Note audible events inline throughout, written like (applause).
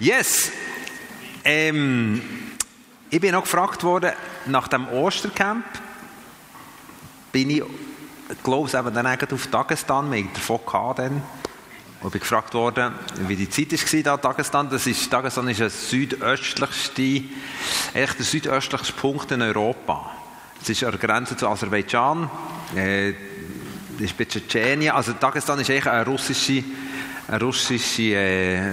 Yes! Ähm, ich bin noch gefragt worden, nach dem Ostercamp bin ich, glaube ich, eben dann auf Dagestan, wir davon gehabt dann. Und bin gefragt worden, wie die Zeit war da Dagestan. Das ist, Dagestan ist der südöstlichste, echt der südöstlichste Punkt in Europa. Es ist an der Grenze zu Aserbaidschan, äh, ist bei Tschetschenien. Also Dagestan ist eigentlich ein russisches ein russisches äh,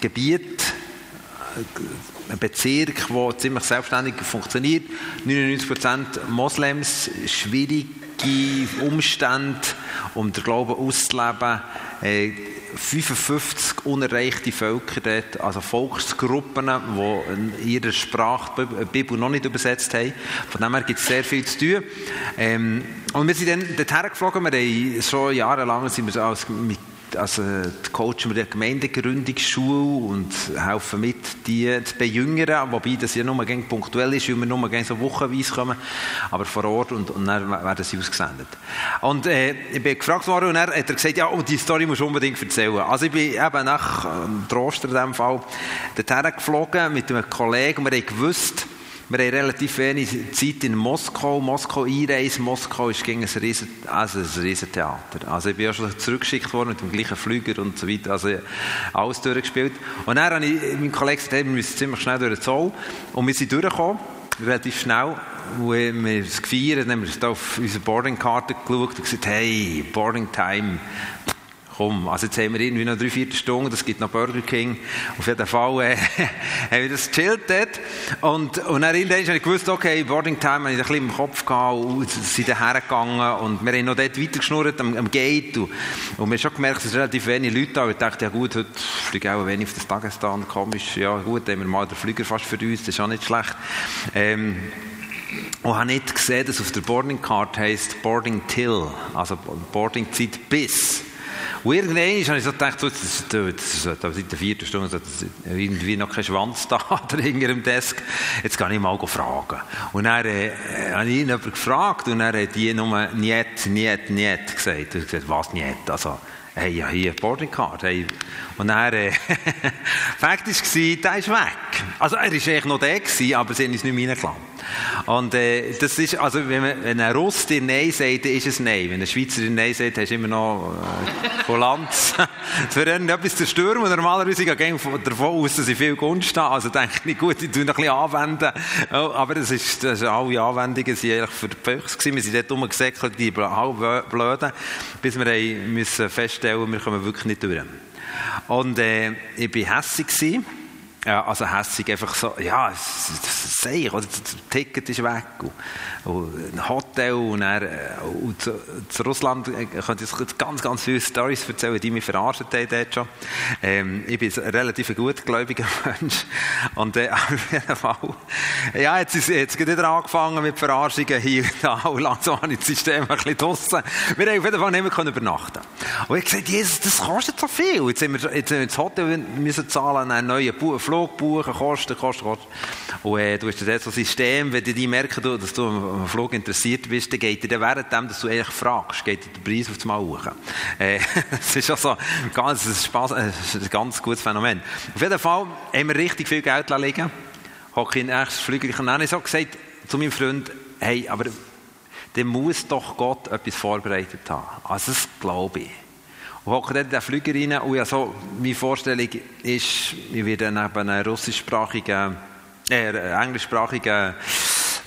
Gebiet, ein Bezirk, der ziemlich selbstständig funktioniert. 99% Moslems, schwierige Umstände, um den Glauben auszuleben. Äh, 55 unerreichte Völker dort, also Volksgruppen, die in ihrer Sprache die Bibel noch nicht übersetzt haben. Von dem her gibt es sehr viel zu tun. Ähm, und wir sind dann dorthin geflogen, wir haben schon jahrelang sind wir als, mit also coachen wir die Gemeindegründungsschule und helfen mit, die zu bejüngern, wobei das ja nur punktuell ist, weil wir nur so wochenweise kommen, aber vor Ort und, und dann werden sie ausgesendet. Und äh, ich bin gefragt worden und er hat gesagt, ja, oh, die Story musst du unbedingt erzählen. Also ich bin eben nach Troster in diesem Fall dorthin geflogen mit einem Kollegen und wir haben gewusst, wir haben relativ wenig Zeit in Moskau. Moskau einreisen. Moskau ist gegen ein riesen, also ein Riesentheater. Also ich bin ja schon zurückgeschickt worden mit dem gleichen Flüger und so weiter. Also alles durchgespielt. Und dann habe ich meinem Kollegen gesagt, wir müssen ziemlich schnell durch den Zoll. Und wir sind durchgekommen, relativ schnell. Und wir es gefeiert, dann haben wir auf unsere Boardingkarte geschaut und gesagt, hey, Boarding Time komm, also jetzt haben wir irgendwie noch drei, vier Stunden, das gibt noch Burger King. Auf jeden Fall äh, (laughs) haben wir das gechillt dort. Und, und dann irgendwann habe ich gewusst, okay, Boarding Time habe ich ein bisschen im Kopf gehabt und sind dann hergegangen und wir haben noch dort weitergeschnurrt am, am Gate und, und wir haben schon gemerkt, es sind relativ wenig Leute da und ich dachte, ja gut, heute fliege ich auch wenig auf das Dagestan, komisch, ja gut, haben wir mal den Flüger fast für uns, das ist auch nicht schlecht. Ähm, und habe nicht gesehen, dass auf der Boarding Card heisst Boarding Till, also Boarding Zeit bis. Und irgendwann habe ich so gedacht, so, das, das, das, das, seit der vierten Stunde das, irgendwie noch kein Schwanz da (laughs) hinter dem Desk. Jetzt kann ich mal fragen. Und dann äh, habe ich ihn gefragt und er hat die nur «Niet, niet, niet» gesagt. Und ich gesagt, was «Niet»? Also, hey, ja, hier, Boarding Card. Hey. Und dann, äh, (laughs) Fakt war, der ist weg. Also, er war eigentlich noch gewesen, aber sie haben uns nicht mehr reingelassen. Und äh, das ist, also wenn, man, wenn ein Russ dir Nein sagt, dann ist es Nein. Wenn ein Schweizer Nein sagt, hast du immer noch äh, Kulanz. (laughs) für irgendetwas zu stürmen. Normalerweise gehe ich davon aus, dass ich viel Gunst habe. Also denke ich, gut, ich tue noch ein bisschen anwenden. aber das ist, das ist alle Anwendungen sind eigentlich für die gewesen. Wir sind dort rumgesäckelt, die Blöden, bis wir müssen feststellen, wir kommen wirklich nicht durch. Und äh, ich war hässlich. Ja, also hässig einfach so, ja, sehe ich, oder das Ticket ist weg und, ein Hotel und, dann, äh, und zu, zu, Russland äh, könnte ich ganz, ganz viele Storys erzählen, die mich verarscht haben dort schon. Ähm, ich bin ein relativ gutgläubiger (laughs) Mensch und äh, (laughs) auf jeden Fall, ja, jetzt ist jetzt wieder angefangen mit Verarschungen hier und da und langsam habe ich das System ein bisschen draussen. Wir haben auf jeden Fall nicht mehr können übernachten Und ich habe gesagt, Jesus, das kostet so viel. Jetzt sind wir, jetzt wir ins Hotel müssen zahlen, einen neuen Flug buchen, kosten, kosten, kosten. Und äh, du hast das so System, wenn die merken, dass du am Flug interessiert bist, dann geht dir während dem, dass du eigentlich fragst, geht der Preis auf das Mal hoch. Äh, (laughs) das ist also ganz, ein, Spaß, äh, ein ganz gutes Phänomen. Auf jeden Fall haben wir richtig viel Geld liegen. In den nächsten Flüger. Ich habe so gesagt zu meinem Freund, hey, aber dann muss doch Gott etwas vorbereitet haben. Also das glaube ich. Und hocke dort in den Flüger rein und ja, so, meine Vorstellung ist, ich werde neben einem russischsprachigen, äh, englischsprachigen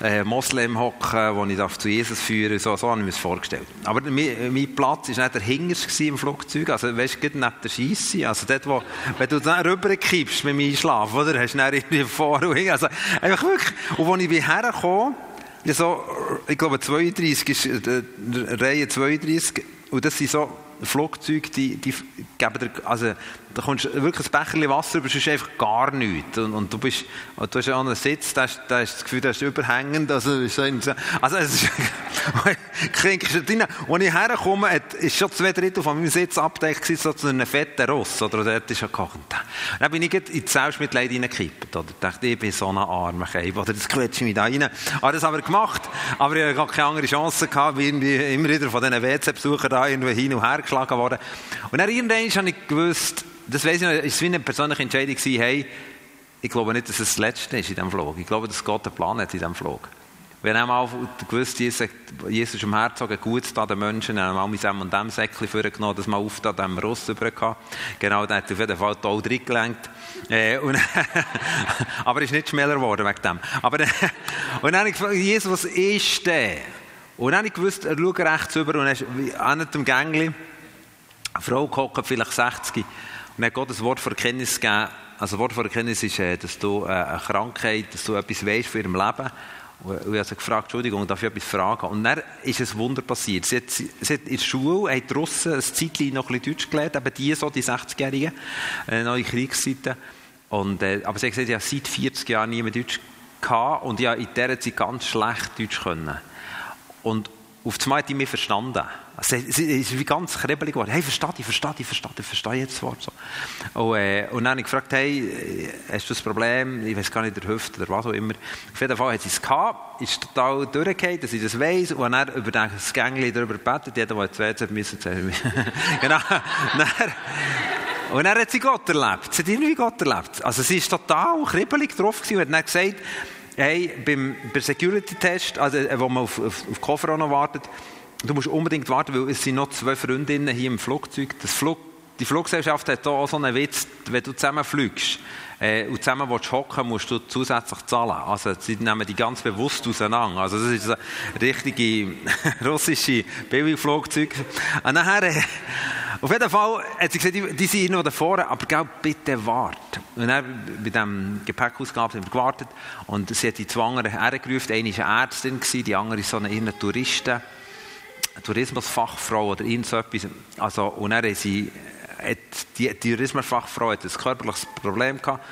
äh, Moslem hocken, wo ich darf zu Jesus führen so, so habe ich mir das vorgestellt. Aber mein, mein Platz war nicht der Hingerst im Flugzeug, also weißt du, neben der Scheisse, also dort, wo, wenn du dann rüberkippst mit meinem Schlaf, oder, hast du dann irgendwie (laughs) vor und also einfach wirklich, und als ich hergekommen ja, so, ich glaube 32 ist, äh, Reihe 32, und das sind so Flugzeuge, die, die geben dir, also, da kommst wirklich ein Becherchen Wasser über, sonst einfach gar nichts. Und, und du bist, du hast ja einen Sitz, da hast, da hast das Gefühl, das ist überhängend, also, also, es ist, (laughs) kriegst du rein. Als ich herkomme, ist schon zwei Drittel von meinem Sitz abgedeckt so zu einem fetten Ross, oder, dort ist ja gekocht. Dann bin ich in die Selbstmitleid reingekippt, oder, dachte, ich bin so ein armer Keib, oder, das quetsche ich mich da rein. Habe das aber gemacht, aber ich habe keine andere Chance gehabt, irgendwie immer wieder von diesen WC-Besuchern da irgendwie hin und her geschlagen worden. Und dann irgendwann habe ich gewusst, das weiss ich noch, ist wie eine persönliche Entscheidung hey, ich glaube nicht, dass es das Letzte ist in diesem Flug. Ich glaube, dass Gott einen Plan hat in diesem Flug. Wenn einmal gewusst, Jesus, Jesus im Herzen gut da den Menschen, dann haben wir mal dem Säckchen vorgenommen, dass man auf da dem Ross über Genau, der hat auf jeden Fall toll drin gelenkt. Äh, und, (laughs) aber er ist nicht schneller geworden wegen dem. Aber, (laughs) und dann habe ich gefragt, Jesus, was ist der? Und dann habe ich gewusst, er schaut rechts über und er ist an dem Gängli, eine Frau gehockt, vielleicht 60, und hat Gott ein Wort von Erkenntnis gegeben. Also, Wort von Erkenntnis ist, äh, dass du äh, eine Krankheit, dass du etwas weißt für ihrem Leben. Und ich habe sie gefragt, Entschuldigung, darf ich etwas fragen? Und dann ist ein Wunder passiert. Sie hat, sie hat in der Schule, hat die Russen ein Zeitchen noch ein bisschen Deutsch gelernt, eben die so, die 60-Jährigen, äh, noch in Kriegszeiten. Und, äh, aber sie hat gesagt, ich habe seit 40 Jahren nie mehr Deutsch gehabt und ich habe in dieser Zeit ganz schlecht Deutsch können. Und auf einmal hat die mich verstanden. (laughs) Also, es ist wie ganz kribbelig geworden. Hey, verstehe ich, verstehe ich, verstehe ich, verstehe jetzt das Wort. So. Und, äh, und dann habe ich gefragt, hey, hast du ein Problem? Ich weiß gar nicht, der Hüfte oder was auch immer. Auf jeden Fall hat sie es gehabt, ist total durchgefallen, dass ich das weiss. Und dann über das Gängli darüber gebetet. Jeder, der ins WC müssen, genau. dann, und dann hat sie Gott erlebt. Sie hat irgendwie Gott erlebt. Also sie war total kribbelig drauf gewesen und hat dann gesagt, hey, beim, beim Security-Test, also, äh, wo man auf, auf, auf Koffer noch wartet, du musst unbedingt warten, weil es sind noch zwei Freundinnen hier im Flugzeug. Das Flug, die Fluggesellschaft hat hier auch so einen Witz, wenn du zusammen fliegst äh, und zusammen willst hocken, musst du zusätzlich zahlen. Also sie nehmen die ganz bewusst auseinander. Also das ist ein richtige (laughs) russische Billigflugzeug. Und nachher, äh, auf jeden Fall hat sie gesagt, die, die sind noch davor, aber gell, bitte wart. Und dann bei diesem Gepäckausgabe haben wir gewartet und sie hat die zwei anderen hergerufen. Eine war eine Ärztin, die andere so eine Touristin. Tourismusfachfrau oder irgend so etwas. Also, und dann sie, hat die Tourismusfachfrau hat ein körperliches Problem gehabt.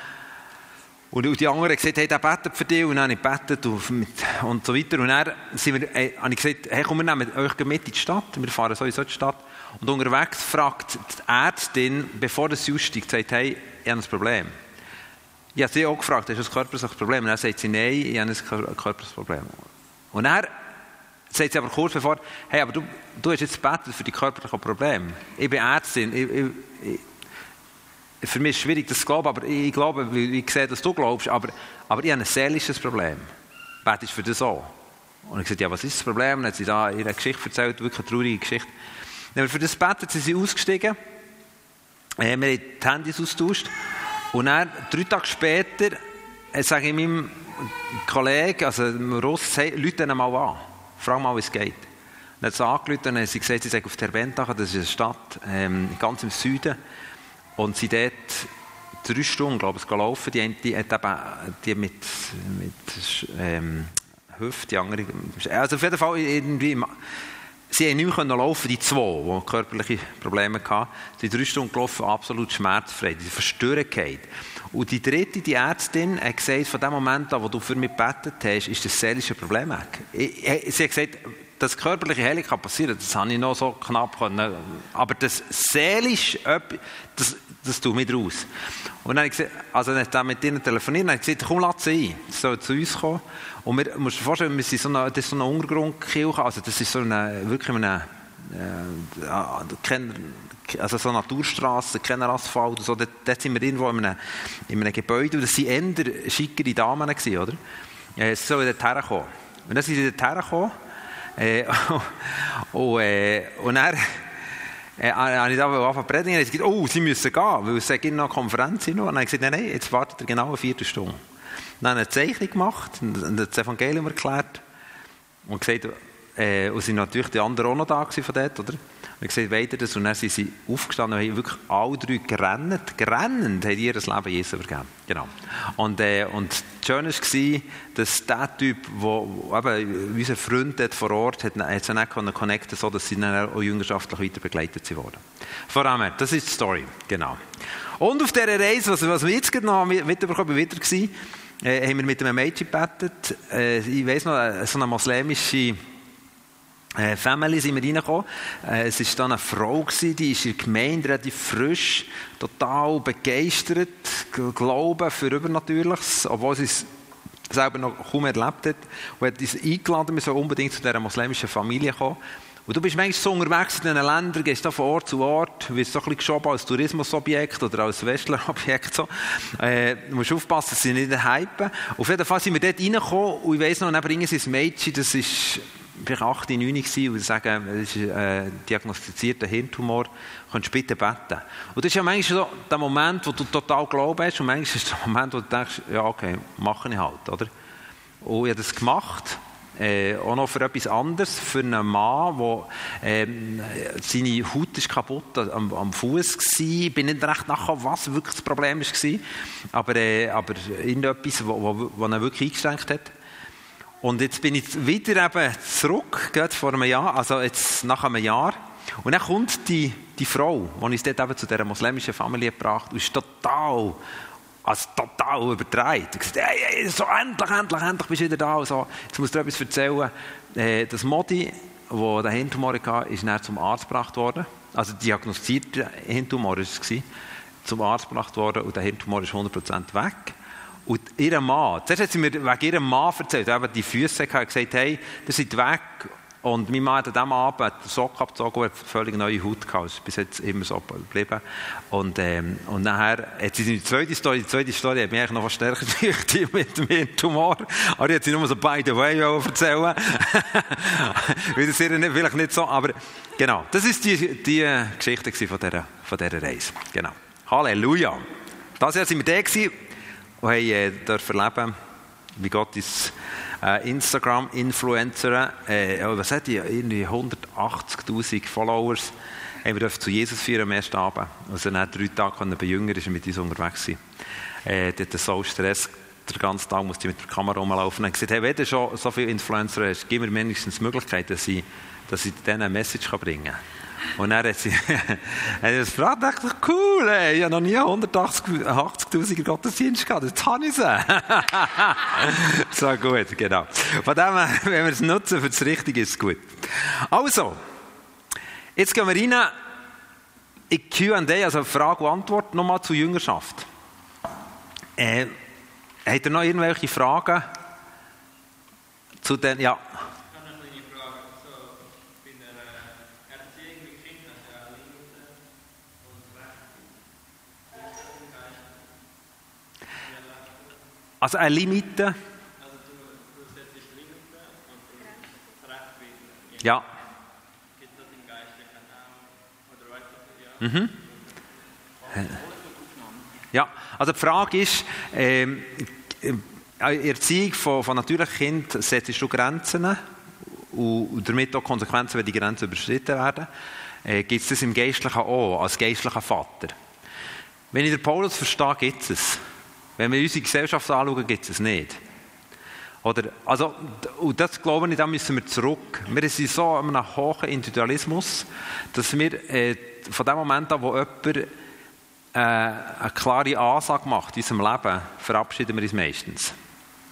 Und die anderen haben gesagt, hey, der betet für dich. Und dann habe ich gebetet und, so weiter. Und dann sind wir, äh, habe ich gesagt, hey, komm, wir nehmen euch mit in die Stadt. Wir fahren sowieso in die Stadt. Und unterwegs fragt die Ärztin, bevor sie aussteigt, sagt, hey, ich habe ein Problem. Ich habe sie auch gefragt, hast du ein körperliches Problem? Und dann sagt sie, nein, ich habe ein körperliches Problem. Und dann sagt sie aber kurz bevor, hey, aber du, du hast jetzt gebetet für die körperlichen Probleme. Ich bin Ärztin. Ich, ich, ich, für mich ist es schwierig, das zu glauben, aber ich glaube, ich sehe, dass du glaubst, aber, aber ich habe ein seelisches Problem. Betest für das auch? Und ich gesagt, ja, was ist das Problem? Und dann hat sie da ihre Geschichte erzählt, wirklich eine traurige Geschichte. Dann für das betet sie, ausgestiegen. Wir haben die Handys austauscht. Und dann, drei Tage später, äh, sage ich meinem Kollegen, also dem Russ, hey, Leute mal an. Frag mal, wie es geht. Und hat sie angerufen und sie gesagt, sie sei auf Terbentach, das ist eine Stadt ähm, ganz im Süden. Und sie dort drei Stunden, glaube ich, gelaufen. Die, die hat eben die mit, mit ähm, Hüfte, die andere. Also auf jeden Fall irgendwie. Sie haben nicht mehr laufen, die zwei, die körperliche Probleme hatten. Sind drei Stunden gelaufen, absolut schmerzfrei. Die Verstörung Und die dritte, die Ärztin, hat gesagt, von dem Moment an, wo du für mich gebetet hast, ist das seelische Problem weg. Sie hat gesagt, das körperliche Heilung kann passieren, das habe ich noch so knapp können. Aber das seelisch, das, das tut mich raus. Und dann habe ich gesagt, also dann mit ihnen telefoniert, und habe gesagt, komm, lass sie ein. Sie soll zu uns kommen. Und wir, musst dir vorstellen, wir sind so eine, das ist so eine Untergrundkirche, also das ist so eine, wirklich eine, äh, also so Naturstraße, kein Asphalt, so, dort, dort sind wir irgendwo in einem, in einem Gebäude, und das waren eher schickere Damen, gewesen, oder? Ja, sie sollen dort herkommen. Und dann sind sie dort hergekommen, äh, (laughs) und, äh, und dann äh, habe ich da angefangen zu predigen, und gesagt, oh, sie müssen gehen, weil es gibt noch eine Konferenz. Und dann habe ich gesagt, nein, nein, jetzt wartet ihr genau eine Viertelstunde. Dann eine Zeichnung gemacht und das Evangelium erklärt und gesagt, äh, und sind natürlich die anderen auch noch da von dort, oder? Ich gesagt, weiter das und dann sind sie aufgestanden und haben wirklich alle drei gerannt, gerannt, haben ihr das Leben Jesus übergeben. Genau. Und, äh, und das war, dass der Typ, wo, eben, unser Freund dort vor Ort, hat, hat sie nicht connecten so dass sie dann auch jüngerschaftlich weiter begleitet wurden. Vor allem, das ist die Story. Genau. Und auf dieser Reise, was, was wir jetzt noch mitbekommen, wieder war, äh, haben wir mit einem Mädchen gebetet. Äh, ich weiss noch, äh, so eine muslimische äh, Family sind wir reingekommen. Äh, es war dann eine Frau, gewesen, die ist in der Gemeinde relativ frisch, total begeistert, Glauben für Übernatürliches, obwohl sie es selber noch kaum erlebt hat. Und hat uns eingeladen, wir sollen unbedingt zu dieser muslimischen Familie kommen. Und du bist manchmal so unterwegs in diesen Ländern, gehst da von Ort zu Ort, wirst so ein bisschen geschoben als Tourismusobjekt oder als Westlerobjekt. So. Äh, du musst aufpassen, dass sie nicht hypen. Auf jeden Fall sind wir dort reingekommen und ich weiss noch, dann bringen sie ein Mädchen, das ist vielleicht 8, 9 gewesen, und sagen, das ist ein äh, diagnostizierter Hirntumor, kannst du bitte beten. Und das ist ja manchmal so der Moment, wo du total Glauben hast und manchmal ist es der Moment, wo du denkst, ja okay, mache ich halt, oder? Und ich habe das gemacht äh, auch noch für etwas anderes, für einen Mann, der ähm, seine Haut ist kaputt am, am Fuß war. Ich bin nicht recht nachher, was wirklich das Problem war. Aber, äh, aber irgendetwas, was ihn wirklich eingeschränkt hat. Und jetzt bin ich wieder eben zurück, gerade vor einem Jahr, also jetzt nach einem Jahr. Und dann kommt die, die Frau, die uns dort eben zu dieser muslimischen Familie gebracht und ist total als total übertreibt. Er gesagt, hey, hey, so endlich, endlich, endlich bist du wieder da. so. Jetzt musst du dir etwas erzählen. Äh, das Modi, das den Hirntumor hatte, ist dann zum Arzt gebracht worden. Also diagnostizierte Hirntumor war es. Zum Arzt gebracht worden und der Hirntumor ist 100% weg. Und ihr Mann, zuerst hat sie mir wegen ihrem Mann erzählt, eben die Füße gesagt, hey, ihr seid weg und mein Mann hat an diesem Abend den Sock abgezogen und hat völlig neue Haut gehabt. Das ist bis jetzt immer so geblieben. Und, ähm, und nachher hat sie die zweite Story, die zweite Story hat mich eigentlich noch was stärker die mit dem Tumor. Aber die hat sie nur so by the way erzählen. (laughs) Weil das ihr vielleicht nicht so, aber genau. Das ist die, die Geschichte von dieser, von dieser Reise. Genau. Halleluja. Das sind wir da gewesen und haben äh, dürfen erleben, wie Gott ist äh, Instagram-Influencer, äh, was hat die? Irgendwie 180.000 Followers. Haben wir zu Jesus führen am ersten Abend. Also nach drei Tagen bei Jüngern ist er mit uns unterwegs gewesen. Äh, der so Stress, den ganzen Tag musste ich mit der Kamera rumlaufen. Und gesagt, hey, wenn du schon so viele Influencer hast, gib mir mindestens die Möglichkeit, dass ich, dass ich denen eine Message bringen kann. Und dann hat sie (laughs) hat das gefragt, dachte cool, ey, ich habe noch nie 180.000 Gottesdienst gehabt, jetzt habe ich sie. (laughs) so gut, genau. Von dem (laughs) wenn wir es nutzen für das Richtige, ist es gut. Also, jetzt gehen wir rein in Q&A, also Frage und Antwort, nochmal zur Jüngerschaft. Äh, habt ihr noch irgendwelche Fragen zu den, ja, Also eine Limite. Also du, du setzt Limite und du rechtweisen. Ja. Gibt das im Geistlichen auch? Oder weißt du, ja? Mhm. Ja, also die Frage ist, ähm, äh, Erziehung von, von natürlichen Kindern setzt du Grenzen und damit auch Konsequenzen, wenn die Grenzen überschritten werden. Äh, gibt es das im Geistlichen auch, als geistlicher Vater? Wenn ich den Paulus verstehe, gibt es es. Wenn wir unsere Gesellschaft anschauen, gibt es es nicht. Oder, also, und das glaube ich, da müssen wir zurück. Wir sind so in einem hohen Individualismus, dass wir äh, von dem Moment an, wo jemand äh, eine klare Ansage macht in unserem Leben, verabschieden wir uns meistens.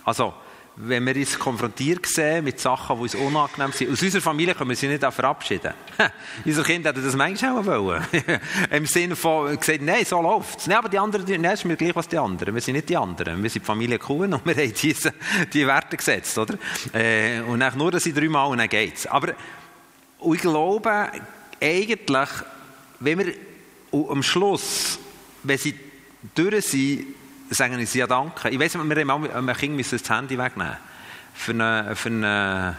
Also, wenn wir uns konfrontiert sehen mit Sachen, die uns unangenehm sind. Aus unserer Familie können wir sie nicht verabschieden. (laughs) Unsere Kinder hätten das manchmal auch wollen. (laughs) Im Sinne von, gesagt, nein, so läuft es. Nein, aber die anderen, nein, ist mir gleich was die anderen. Wir sind nicht die anderen. Wir sind die Familie Kuhn und wir haben diese, die Werte gesetzt, oder? Äh, und dann nur, dass sie dreimal und dann geht's. Aber, ich glaube, eigentlich, wenn wir am Schluss, wenn sie durch sind, sagen sie ja Danke. Ich weiss, wir haben einem Kind das Handy wegnehmen für eine, für eine,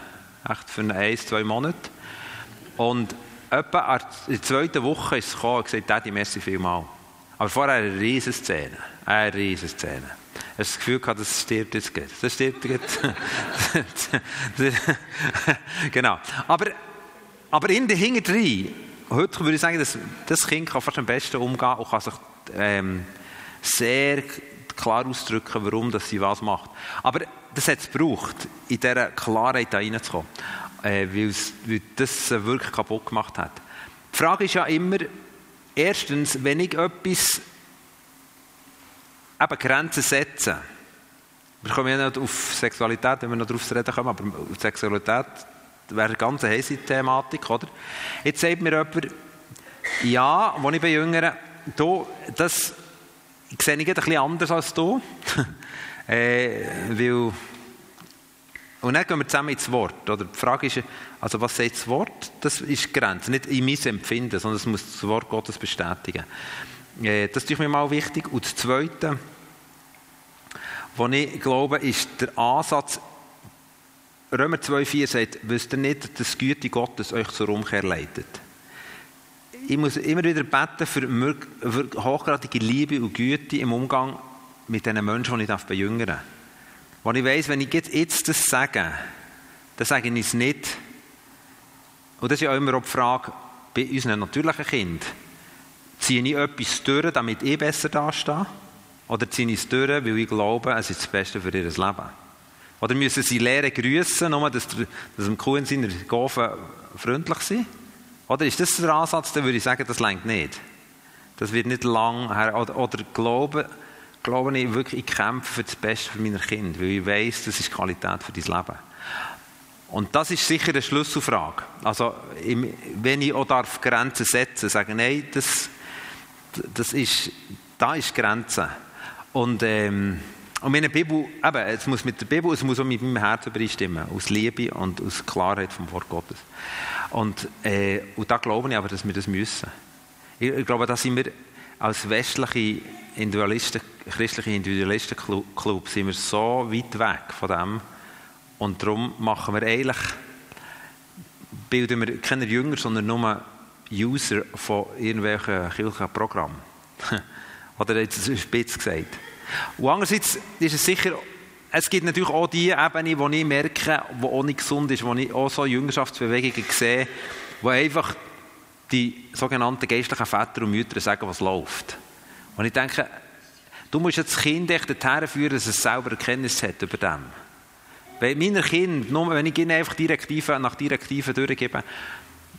echt für eine ein, zwei Monate. Und etwa in der zweiten Woche ist es gekommen und gesagt, Daddy, merci vielmal. Aber vorher eine riesige Szene. Eine riesige Szene. Ich habe das Gefühl gehabt, das stirbt jetzt gut. Das stirbt jetzt. (laughs) genau. Aber, aber in der Hinterdrein, heute würde ich sagen, dass das Kind kann fast am besten umgehen und kann sich ähm, sehr klar ausdrücken, warum dass sie was macht. Aber das hat es gebraucht, in dieser Klarheit reinzukommen, äh, weil, das wirklich kaputt gemacht hat. Die Frage ist ja immer, erstens, wenn ich etwas eben Grenzen setze, wir kommen ja nicht auf Sexualität, wenn wir noch darauf reden kommen, aber Sexualität wäre eine ganz heiße Thematik, oder? Jetzt sagt mir jemand, ja, als ich bei Jüngeren, das ich sehe ich ein bisschen anders als du. (laughs) äh, weil Und dann gehen wir zusammen ins Wort. Oder die Frage ist, also was sagt das Wort? Das ist Grenze, nicht in meinem Empfinden, sondern es muss das Wort Gottes bestätigen. Äh, das ist mir mal wichtig. Und das Zweite, was ich glaube, ist der Ansatz, Römer 2,4 sagt, wisst ihr nicht, dass die Güte Gottes euch zur Umkehr leitet? Ich muss immer wieder beten für, für hochgradige Liebe und Güte im Umgang mit den Menschen, die ich bejüngern darf. Wo ich weiss, wenn ich jetzt das sage, dann sage ich es nicht. Und das ist ja immer auch die Frage bei unseren natürlichen Kindern. Ziehe ich etwas durch, damit ich besser dastehe? Oder ziehe ich es durch, weil ich glaube, es ist das Beste für ihr Leben? Oder müssen sie lernen grüßen, nur dass, der, dass dem Kuh in seiner Gofen freundlich sind? Oder ist das der Ansatz, dann würde ich sagen, das längt nicht. Das wird nicht lang her. Oder, oder glauben, glaube ich wirklich, ich kämpfe für das Beste für meine Kinder, weil ich weiß, das ist Qualität für dein Leben. Und das ist sicher eine Schlüsselfrage. Also, wenn ich auch darf Grenzen setzen, sagen, nein, das, das ist, da ist Grenze. Und, ähm, und meine Bibel, eben, es muss mit der Bibel, es muss auch mit meinem Herz übereinstimmen, aus Liebe und aus Klarheit vom Wort Gottes. Und, äh, und da glaube ich aber, dass wir das müssen. Ich, ich glaube, da sind wir als westliche Individualisten, christliche Individualistenclub sind wir so weit weg von dem. Und darum machen wir eigentlich, bilden wir keine Jünger, sondern nur User von irgendwelchen kirchlichen Programmen. (laughs) Oder jetzt ist spitz gesagt. Und andererseits ist es sicher, es gibt natürlich auch die Ebene, wo ich merke, die auch nicht gesund ist, wo ich auch so Jüngerschaftsbewegungen sehe, wo einfach die sogenannten geistlichen Väter und Mütter sagen, was läuft. Und ich denke, du musst jetzt das Kind echt dorthin führen, dass es selber Erkenntnis hat über dem. Bei meinen Kindern, nur wenn ich ihnen einfach Direktiven nach Direktiven durchgebe,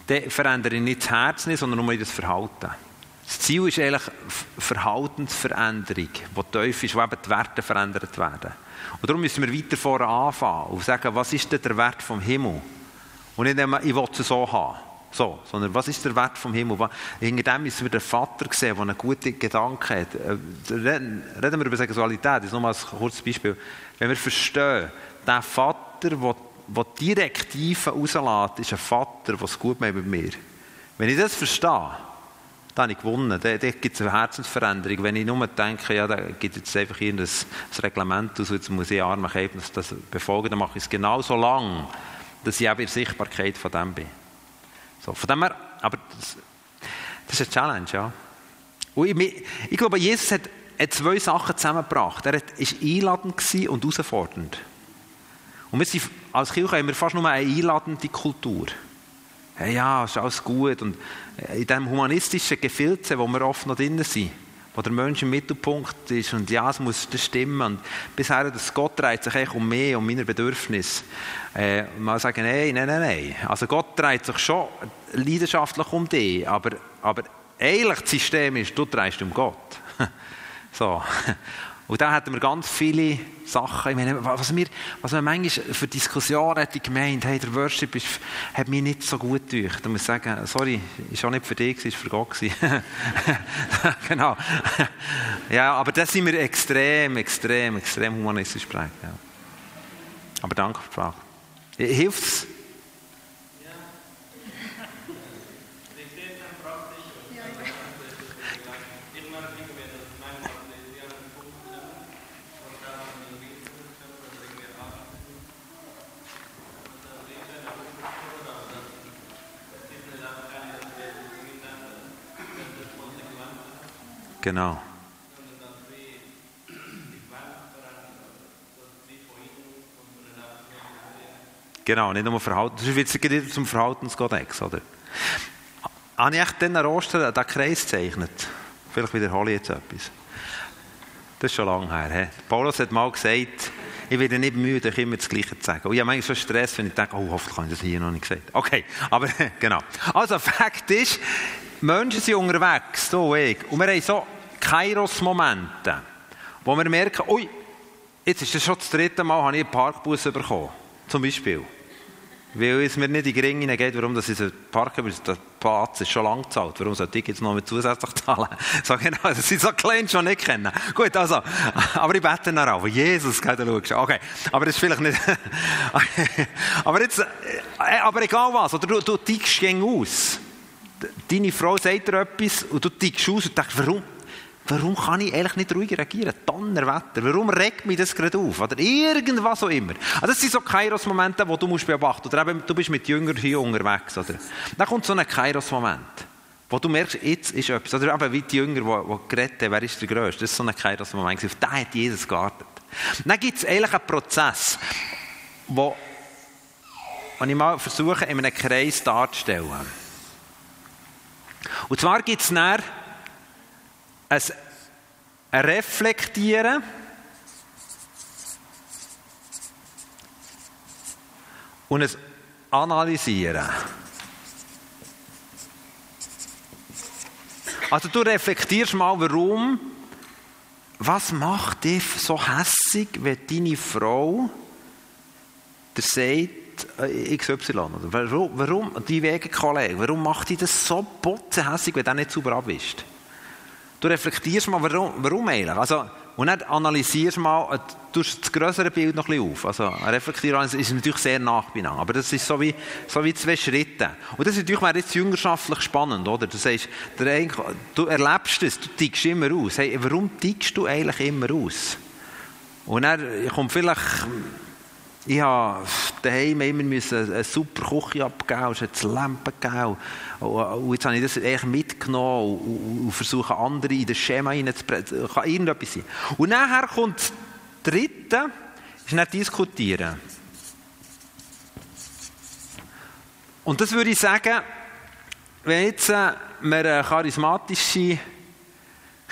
dann verändere ich nicht das Herz, sondern nur das Verhalten. Das Ziel ist eigentlich Verhaltensveränderung, die tief ist, wo eben die Werte verändert werden. Und darum müssen wir weiter vorne anfangen und sagen, was ist denn der Wert vom Himmel? Und nicht immer, ich will es so haben. So, sondern was ist der Wert vom Himmel? Hinter dem müssen wir den Vater sehen, der einen guten Gedanken hat. Äh, reden, wir über Sexualität, das ist nochmal ein kurzes Beispiel. Wenn wir verstehen, der Vater, der, der Direktiven rauslässt, ist ein Vater, der es gut macht mit mir. Wenn ich das verstehe, dann habe ich gewonnen. Da, da gibt es eine Herzensveränderung. Wenn ich nur denke, ja, da gibt es einfach irgendein Reglement aus, jetzt muss ich Arme geben, das befolgen, dann mache ich es genau so lang, dass ich auch in der Sichtbarkeit von dem bin. So, von dem her, aber das, das ist eine Challenge, ja. Und ich, ich glaube, Jesus hat, hat, zwei Sachen zusammengebracht. Er war einladend und herausfordernd. Und wir sind, als Kirche haben wir fast nur eine einladende Kultur. Hey, ja, ist alles gut. Und in diesem humanistischen Gefilze, wo wir oft noch drin sind, wo der Mensch im Mittelpunkt ist und ja, es muss stimmen. Und bisher, dass Gott dreht sich eigentlich um mich, um meine Bedürfnisse. Äh, mal sagen, nein, nein, nein, nein. Also Gott dreht sich schon leidenschaftlich um dich, aber, aber eigentlich das System ist, du drehst um Gott. (laughs) so. Und da hatten wir ganz viele Sachen. Ich meine, was, wir, was man manchmal für Diskussionen hat die gemeint, hey, der Worship ist, hat mich nicht so gut durch. Da muss ich sagen, sorry, ist auch nicht für dich, ist für Gott (laughs) genau. ja, aber das sind wir extrem, extrem, extrem humanistisch geprägt. Ja. Aber danke für die Frage. Hilft es? Genau. Genau, nicht nur Verhalten. Das ist jetzt zum Verhaltenskodex, oder? Habe ich dann an Ostern den Kreis gezeichnet? Vielleicht wiederhole ich jetzt etwas. Das ist schon lange her. He? Paulus hat mal gesagt, ich werde nicht müde, immer das Gleiche zu sagen. Und ich habe manchmal so Stress, wenn ich denke, oh, hoffentlich habe ich das hier noch nicht gesagt. Okay, aber (laughs) genau. Also, Fakt ist, Menschen sind unterwegs, so ich. Und wir haben so Kairos-Momente, wo wir merken, ui, jetzt ist das schon das dritte Mal, habe ich einen Parkbus bekommen. Zum Beispiel. Weil es mir nicht in die Geringe geht, warum das in parken weil der Platz ist schon lang gezahlt. Warum sollte ich jetzt noch mit zusätzlich zahlen? (laughs) So genau, das sind so klein schon nicht kennen. Gut, also, aber ich bete nach auf. Jesus, gell, du schaust. Okay, aber das ist vielleicht nicht, (laughs) aber jetzt, äh, aber egal was, oder du, du tickst gegen aus. Deine Frau sagt dir etwas und du tickst aus und denkst, warum? Warum kann ich eigentlich nicht ruhig reagieren? Donnerwetter. Warum regt mich das gerade auf? Oder irgendwas auch immer. Also das sind so Kairos-Momente, die du musst beobachten musst. Oder eben, du bist mit Jüngern hier unterwegs. Oder? Dann kommt so ein Kairos-Moment, wo du merkst, jetzt ist etwas. Oder eben wie die Jünger, die, die geredet haben, wer ist der Größte? Das ist so ein Kairos-Moment. Auf den hat Jesus gewartet. Dann gibt es eigentlich einen Prozess, wo, wo ich mal versuche, in einem Kreis darzustellen. Und zwar gibt es dann ein, Reflektieren und ein Analysieren. Also du reflektierst mal, warum, was macht dich so hässig, wenn deine Frau dir sagt, äh, XY, warum, warum die Wegekollege, warum macht die das so hässig, wenn du nicht sauber abwischt? Du reflektierst mal, warum, warum eigentlich? Also, und dann analysierst mal, du das größere Bild noch ein bisschen auf. Also, reflektieren ist natürlich sehr nah. Aber das ist so wie, so wie zwei Schritte. Und das ist natürlich jetzt jüngerschaftlich spannend, oder? Du sagst, du erlebst es, du tickst immer aus. Hey, warum tickst du eigentlich immer aus? Und dann kommt vielleicht ich habe daheim immer eine super Küche abgeben, es hat Lampen gegeben. Und jetzt habe ich das eigentlich mitgenommen und, und versuche andere in das Schema reinzubringen. Kann irgendetwas sein. Und nachher kommt das Dritte, ist nicht diskutieren. Und das würde ich sagen, wenn jetzt äh, wir eine charismatische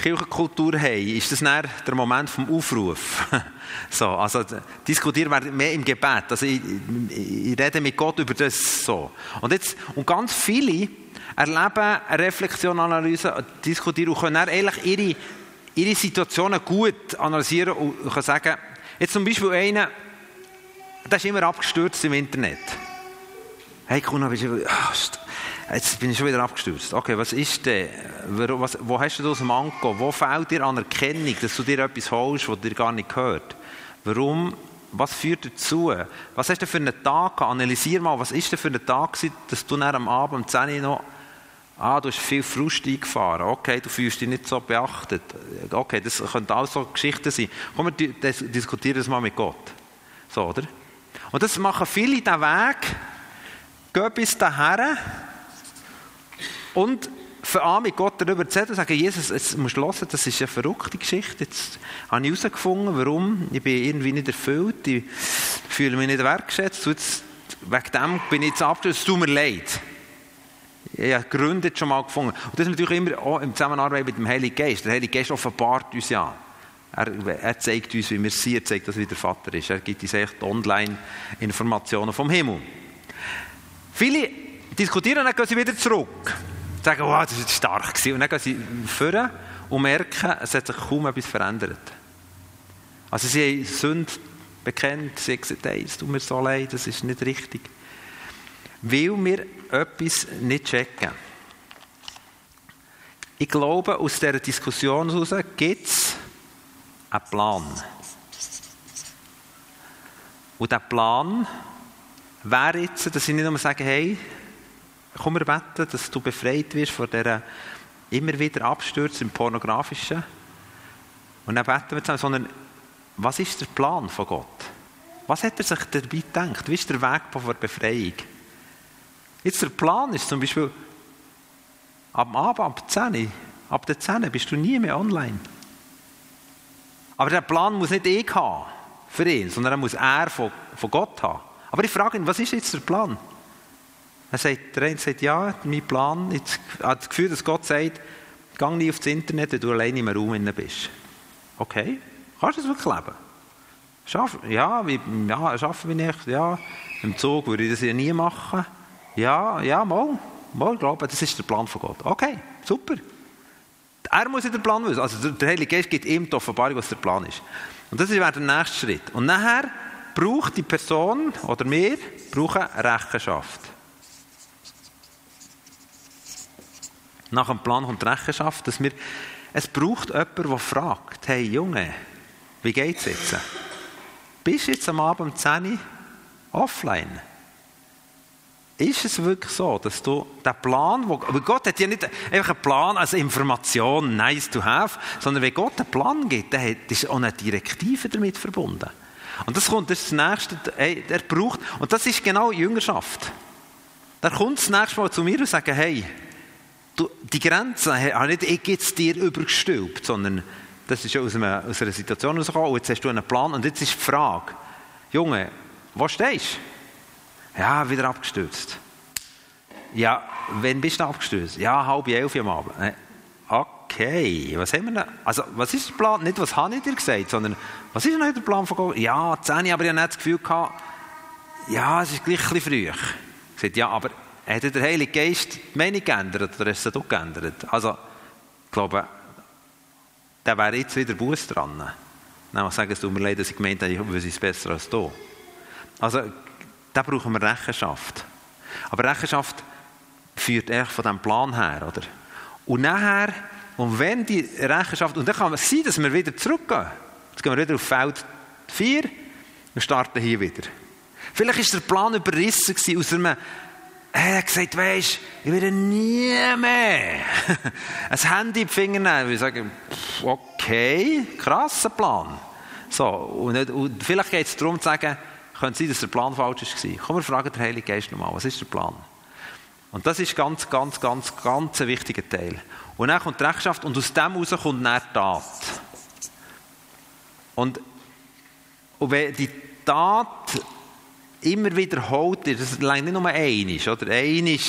Kirchenkultur haben, ist das dann der Moment vom Aufruf. (laughs) so, also diskutieren wir mehr im Gebet. Also ich, ich, rede mit Gott über das so. Und jetzt und ganz viele erleben eine Reflexion, Analyse, diskutieren und können dann eigentlich ihre, ihre Situationen gut analysieren und können sagen, jetzt zum Beispiel einer, der ist immer abgestürzt im Internet. Hey, Kuna, bist du, Jetzt bin ich schon wieder abgestürzt. Okay, was ist denn? Was, wo hast du das Manko? Wo fehlt dir Anerkennung, dass du dir etwas holst, was dir gar nicht gehört? Warum? Was führt dazu? Was hast du für einen Tag? Analysier mal, was ist denn für ein Tag, dass du am Abend um 10 Uhr noch Ah, du hast viel Frust eingefahren. Okay, du fühlst dich nicht so beachtet. Okay, das könnten auch so Geschichten sein. Komm, wir diskutieren das mal mit Gott. So, oder? Und das machen viele diesen Weg, gehen bis dahin und mit Gott darüber reden und sagen, Jesus, jetzt musst du hören, das ist eine verrückte Geschichte. Jetzt habe ich herausgefunden, warum. Ich bin irgendwie nicht erfüllt, ich fühle mich nicht wertgeschätzt. Jetzt, wegen dem bin ich jetzt abgeschlossen, es tut mir leid. Ich habe Gründe schon mal gefunden. Und das ist natürlich immer auch im Zusammenarbeit mit dem Heiligen Geist. Der Heilige Geist offenbart uns ja. Er, er zeigt uns, wie wir sind, er zeigt uns, wie der Vater ist. Er gibt uns echt Online-Informationen vom Himmel. Viele diskutieren, dann gehen sie wieder zurück sagen, wow, das war stark. Und dann gehen sie führen und merken, es hat sich kaum etwas verändert. Also sie haben Sünde bekennt, sie haben gesagt, hey, es tut mir so leid, das ist nicht richtig. Weil wir etwas nicht checken. Ich glaube, aus dieser Diskussion heraus gibt es einen Plan. Und dieser Plan wäre jetzt, dass ich nicht nur sage, hey, komm, wir beten, dass du befreit wirst von dieser immer wieder Abstürze im Pornografischen. Und dann beten wir zusammen, sondern was ist der Plan von Gott? Was hat er sich dabei gedacht? Wie ist der Weg der Befreiung? Jetzt der Plan ist zum Beispiel, ab Abend, ab 10, ab der 10 bist du nie mehr online. Aber der Plan muss nicht ich haben für ihn, sondern er muss er von, von Gott haben. Aber ich frage ihn, was ist jetzt der Plan? Er sagt, der eine sagt, ja, mein Plan, ich habe das Gefühl, dass Gott sagt, geh nie aufs Internet, wenn du allein im Raum bist. Okay, kannst du das wirklich leben? Schaff, ja, wie, ja, schaffen wir nicht, ja, im Zug würde ich das ja nie machen. Ja, ja, mal, mal, ich glaube, das ist der Plan von Gott. Okay, super. Er muss ja den Plan wissen. Also der Heilige Geist gibt ihm die Offenbarung, was der Plan ist. Und das wäre der nächste Schritt. Und nachher braucht die Person oder wir brauchen Rechenschaft. Nach dem Plan kommt Rechenschaft, dass wir, es braucht jemanden, der fragt, hey Junge, wie geht's jetzt? Bist du jetzt am Abend um 10 Uhr offline? Ist es wirklich so, dass du den Plan, wo, aber Gott hat ja nicht einfach einen Plan als Information, nice to have, sondern wenn Gott einen Plan gibt, dann ist auch eine Direktive damit verbunden. Und das kommt das, Nächste, hey, er braucht, und das ist genau Jüngerschaft. Da kommt das nächste Mal zu mir und sagt, hey, du, die Grenzen habe nicht ich jetzt dir übergestülpt, sondern das ist aus einer, aus einer Situation herausgekommen, jetzt hast du einen Plan und jetzt ist die Frage, Junge, wo stehst du? Ja, wieder abgestürzt. Ja, wann bist du abgestürzt? Ja, halb elf am Abend. Okay, was haben wir denn? Also, was ist der Plan? Nicht, was habe ich dir gesagt, sondern, was ist denn der Plan von Gott? Ja, 10 aber ich habe nicht das Gefühl gehabt, ja, es ist gleich ein bisschen früh. Ich sagte, ja, aber hat der Heilige Geist die Meinung geändert oder ist es auch geändert? Also, ich glaube, da wäre jetzt wieder Buß dran. Dann sagen, es tut mir leid, dass ich gemeint habe, ich wüsste es besser als du. Also, da brauchen wir Rechenschaft. Aber Rechenschaft führt echt von diesem Plan her, oder? Und nachher, und wenn die Rechenschaft, und dann kann es sein, dass wir wieder zurückgehen. Jetzt gehen wir wieder auf Feld 4 und starten hier wieder. Vielleicht war der Plan überrissen aus einem, er hat gesagt, weisst, ich werde nie mehr (laughs) ein Handy in die Finger nehmen. Ich sage, okay, krasser Plan. So, und, und vielleicht geht es darum zu sagen, könnte sein, dass der Plan falsch war. Komm, wir fragen den Heiligen Geist nochmal, was ist der Plan? Und das ist ganz, ganz, ganz, ganz ein wichtiger Teil. Und dann kommt die Rechenschaft und aus dem heraus kommt dann die Tat. Und, und wenn die Tat immer wiederholt ist, das ist nicht nur einmal, oder? Einmal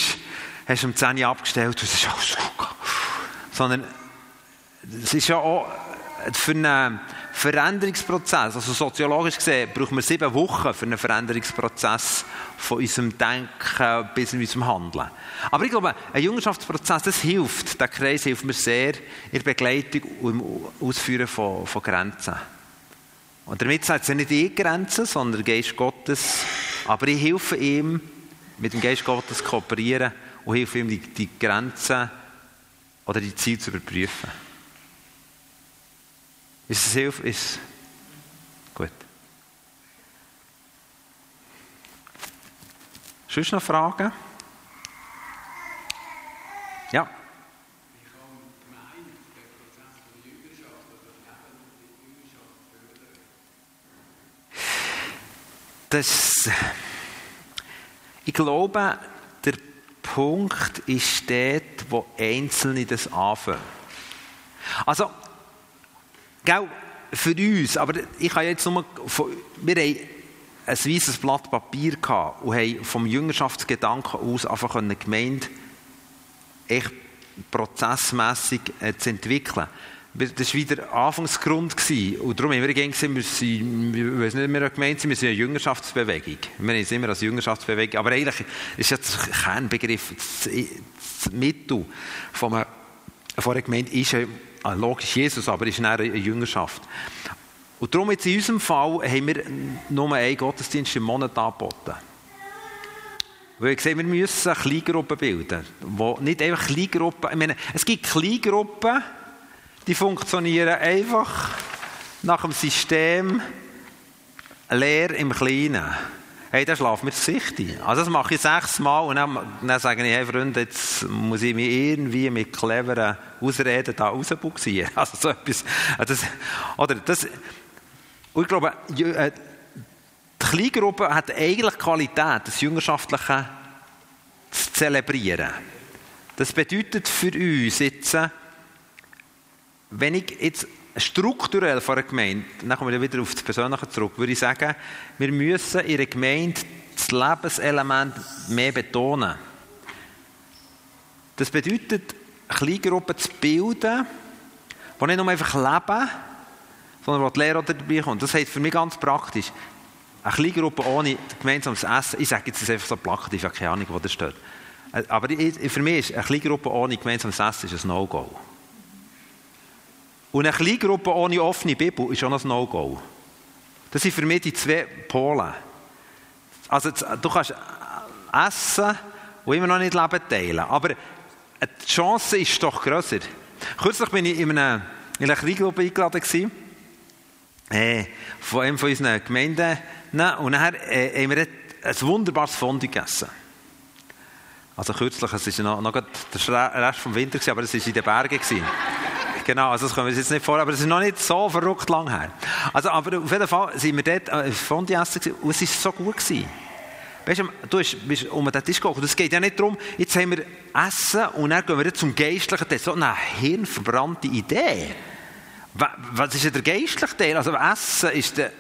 hast du um 10 Uhr abgestellt und es ist alles gut. Sondern es ist ja auch für einen Veränderungsprozess, also soziologisch gesehen, brauchen wir sieben Wochen für einen Veränderungsprozess von unserem Denken bis in unserem Handeln. Aber ich glaube, ein Jüngerschaftsprozess, das hilft, der Kreis hilft mir sehr in der Begleitung und im Ausführen von, von Grenzen. Und damit sagt es nicht ich Grenzen, sondern der Geist Gottes. Aber ich helfe ihm, mit dem Geist Gottes zu kooperieren und helfe ihm, die, die Grenzen oder die Ziele zu überprüfen. Ist es hilf? Ist gut. Sonst noch Fragen? Ja. Das, ich glaube, der Punkt ist dort, wo Einzelne das anfangen. Also, Gell, für uns, aber ich habe jetzt nur, wir haben ein weißes Blatt Papier gehabt und haben vom Jüngerschaftsgedanken aus einfach eine Gemeinde echt prozessmässig äh, zu entwickeln. Das war wieder der Anfangsgrund. Gewesen. Und darum haben wir gesagt, wir sind, wir nicht mehr eine Gemeinde, wir sind eine Jüngerschaftsbewegung. Wir haben es immer als Jüngerschaftsbewegung. Aber eigentlich ist der Kernbegriff, das, das Mittel von einer, von einer Gemeinde ist ja Ah, logisch Jesus, aber ist eine Jüngerschaft. Und darum jetzt in unserem Fall haben wir nur einen Gottesdienst im Monat angeboten. Weil ich sehe, wir müssen Kleingruppen bilden. Wo nicht einfach Kleingruppen, ich meine, es gibt Kleingruppen, die funktionieren einfach nach dem System Lehr im Kleinen hey, dann schlafen wir das Gesicht ein. Also das mache ich sechsmal und dann, dann sage ich, hey Freunde, jetzt muss ich mich irgendwie mit cleveren Ausreden da rausbuxieren. (laughs) Also so etwas, äh, das, oder das, und ich glaube, äh, die Kleingruppe hat eigentlich Qualität, das Jüngerschaftliche zu zelebrieren. Das bedeutet für uns jetzt, wenn ich jetzt strukturell von einer Gemeinde, dann kommen wir wieder auf das Persönliche zurück, würde ich sagen, wir müssen in einer Gemeinde das Lebenselement mehr betonen. Das bedeutet, Kleingruppen zu bilden, die nicht nur einfach leben, sondern wo die Lehrer dabei kommt. Das heißt für mich ganz praktisch, eine Kleingruppe ohne gemeinsames Essen, ich sage jetzt einfach so plakativ, ich habe keine Ahnung, wo das steht. Aber für mich ist eine Kleingruppe ohne gemeinsames Essen ein No-Go. Und eine Kleingruppe ohne offene Bibel ist schon ein No-Go. Das sind für mich die zwei Polen. Also du kannst essen und immer noch nicht Leben teilen. Aber die Chance ist doch grösser. Kürzlich bin ich in einer, in einer Kleingruppe eingeladen äh, von einem von unseren Gemeinden. Und nachher äh, haben wir ein wunderbares Fondue gegessen. Also kürzlich, es war noch, noch der Rest vom Winter, aber es war in den Bergen. Genau, also das können wir uns jetzt nicht vor, aber es ist noch nicht so verrückt lang her. Also, aber auf jeden Fall sind wir dort äh, Fondue essen und es war so gut. Gewesen. Weißt du, du bist um den Tisch gekocht. Es geht ja nicht darum, jetzt haben wir Essen und dann gehen wir zum Geistlichen Teil. So eine hirnverbrannte Idee. Was ist denn der geistliche Teil? Also Essen ist der,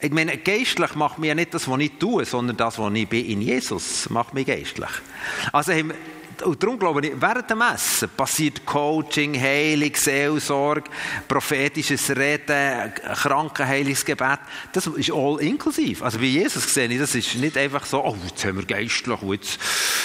ich meine, geistlich macht mir ja nicht das, was ich tue, sondern das, was ich bin in Jesus, macht mich geistlich. Also haben wir und darum glaube ich, während dem Essen passiert Coaching, Heilung, Seelsorge, prophetisches Reden, Krankenheilungsgebet. Das ist all inklusiv. Also wie Jesus gesehen, ich, das ist nicht einfach so, oh, jetzt haben wir geistlich, jetzt,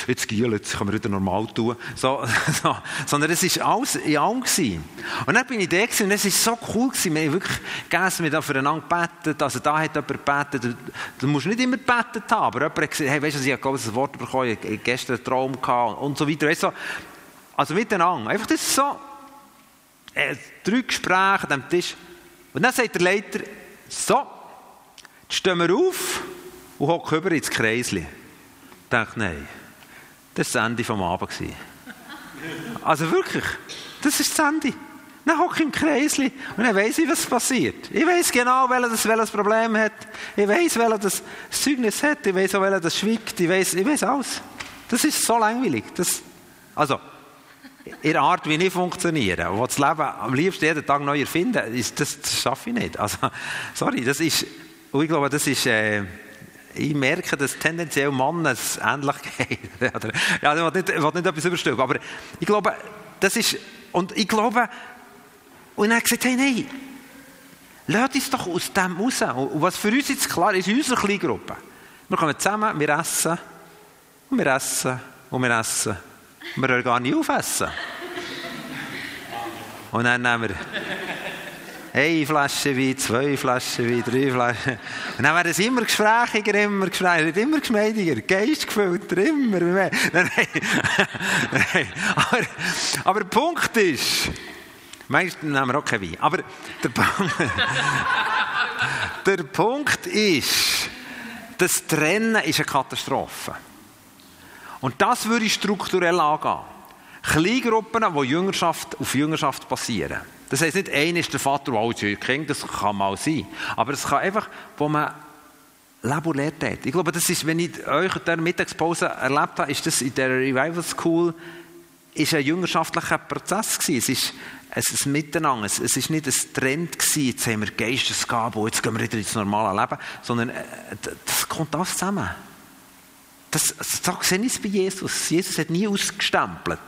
jetzt giel, jetzt können wir wieder normal tun. So, (laughs) so. Sondern es war alles in allem. Gewesen. Und dann bin ich da und es war so cool. Gewesen. Wir haben wirklich gegessen, wir haben füreinander gebetet. Also da hat jemand gebetet. Du, musst nicht immer gebetet haben, aber jemand hat gesagt, hey, weißt du, ich habe ein Wort bekommen, ich habe gestern einen Traum gehabt und so weiter. Weißt du, also miteinander. Einfach das so. Äh, drei Gespräche an dem Tisch. Und dann sagt der Leiter, so, jetzt stehen wir auf und hocken über ins Kreisli. Ich dachte, nein, das war das Ende vom Abend. Also wirklich, das ist das Ende. Dann hocke ich im Kreisli und dann weiss ich, was passiert. Ich weiss genau, welcher das, welches Problem hat. Ich weiss, welcher das Zeugnis hat. Ich weiss auch, welcher das schwickt. Ich weiss, ich weiss alles. Das ist so langweilig. Das, also, in der Art, wie ich funktioniere, wo das Leben am liebsten jeden Tag neu erfinden, das, das schaffe ich nicht. Also, sorry, das ist, ich glaube, das ist, äh, ich merke, dass tendenziell Männer es ähnlich (laughs) geht. ja, ich will nicht, ich will nicht etwas überstülpen, aber ich glaube, das ist, und ich glaube, und er hat gesagt, hey, nein, lasst uns doch aus dem raus. Und was für uns jetzt klar ist, in unserer Kleingruppe, wir kommen zusammen, wir essen, und wir essen und wir essen. Und wir hören gar nicht aufessen. Und dann nehmen wir eine Flasche Wein, zwei Flaschen Wein, drei Flaschen. Und dann werden es immer gesprächiger, immer gesprächiger, immer geschmeidiger, geistgefüllter, immer mehr. (laughs) Nein, nein. Aber, aber der Punkt ist, meistens nehmen wir auch keinen Wein, aber der, (laughs) der Punkt ist, das Trennen ist eine Katastrophe. Und das würde ich strukturell angehen. Kleingruppen, die Jüngerschaft auf Jüngerschaft basieren. Das heisst nicht, einer ist der Vater, der alles Kind, das kann mal sein. Aber es kann einfach, wo man Leben und Lehre hat. Ich glaube, das ist, wenn ich euch in der Mittagspause erlebt habe, ist das in der Revival School ist ein jüngerschaftlicher Prozess gewesen. Es ist ein Miteinander. Es ist nicht ein Trend gewesen, jetzt haben wir Geistesgabe, jetzt gehen wir wieder ins normale Leben, sondern äh, das kommt alles zusammen. Das, so sehe ich es bei Jesus. Jesus hat nie ausgestempelt.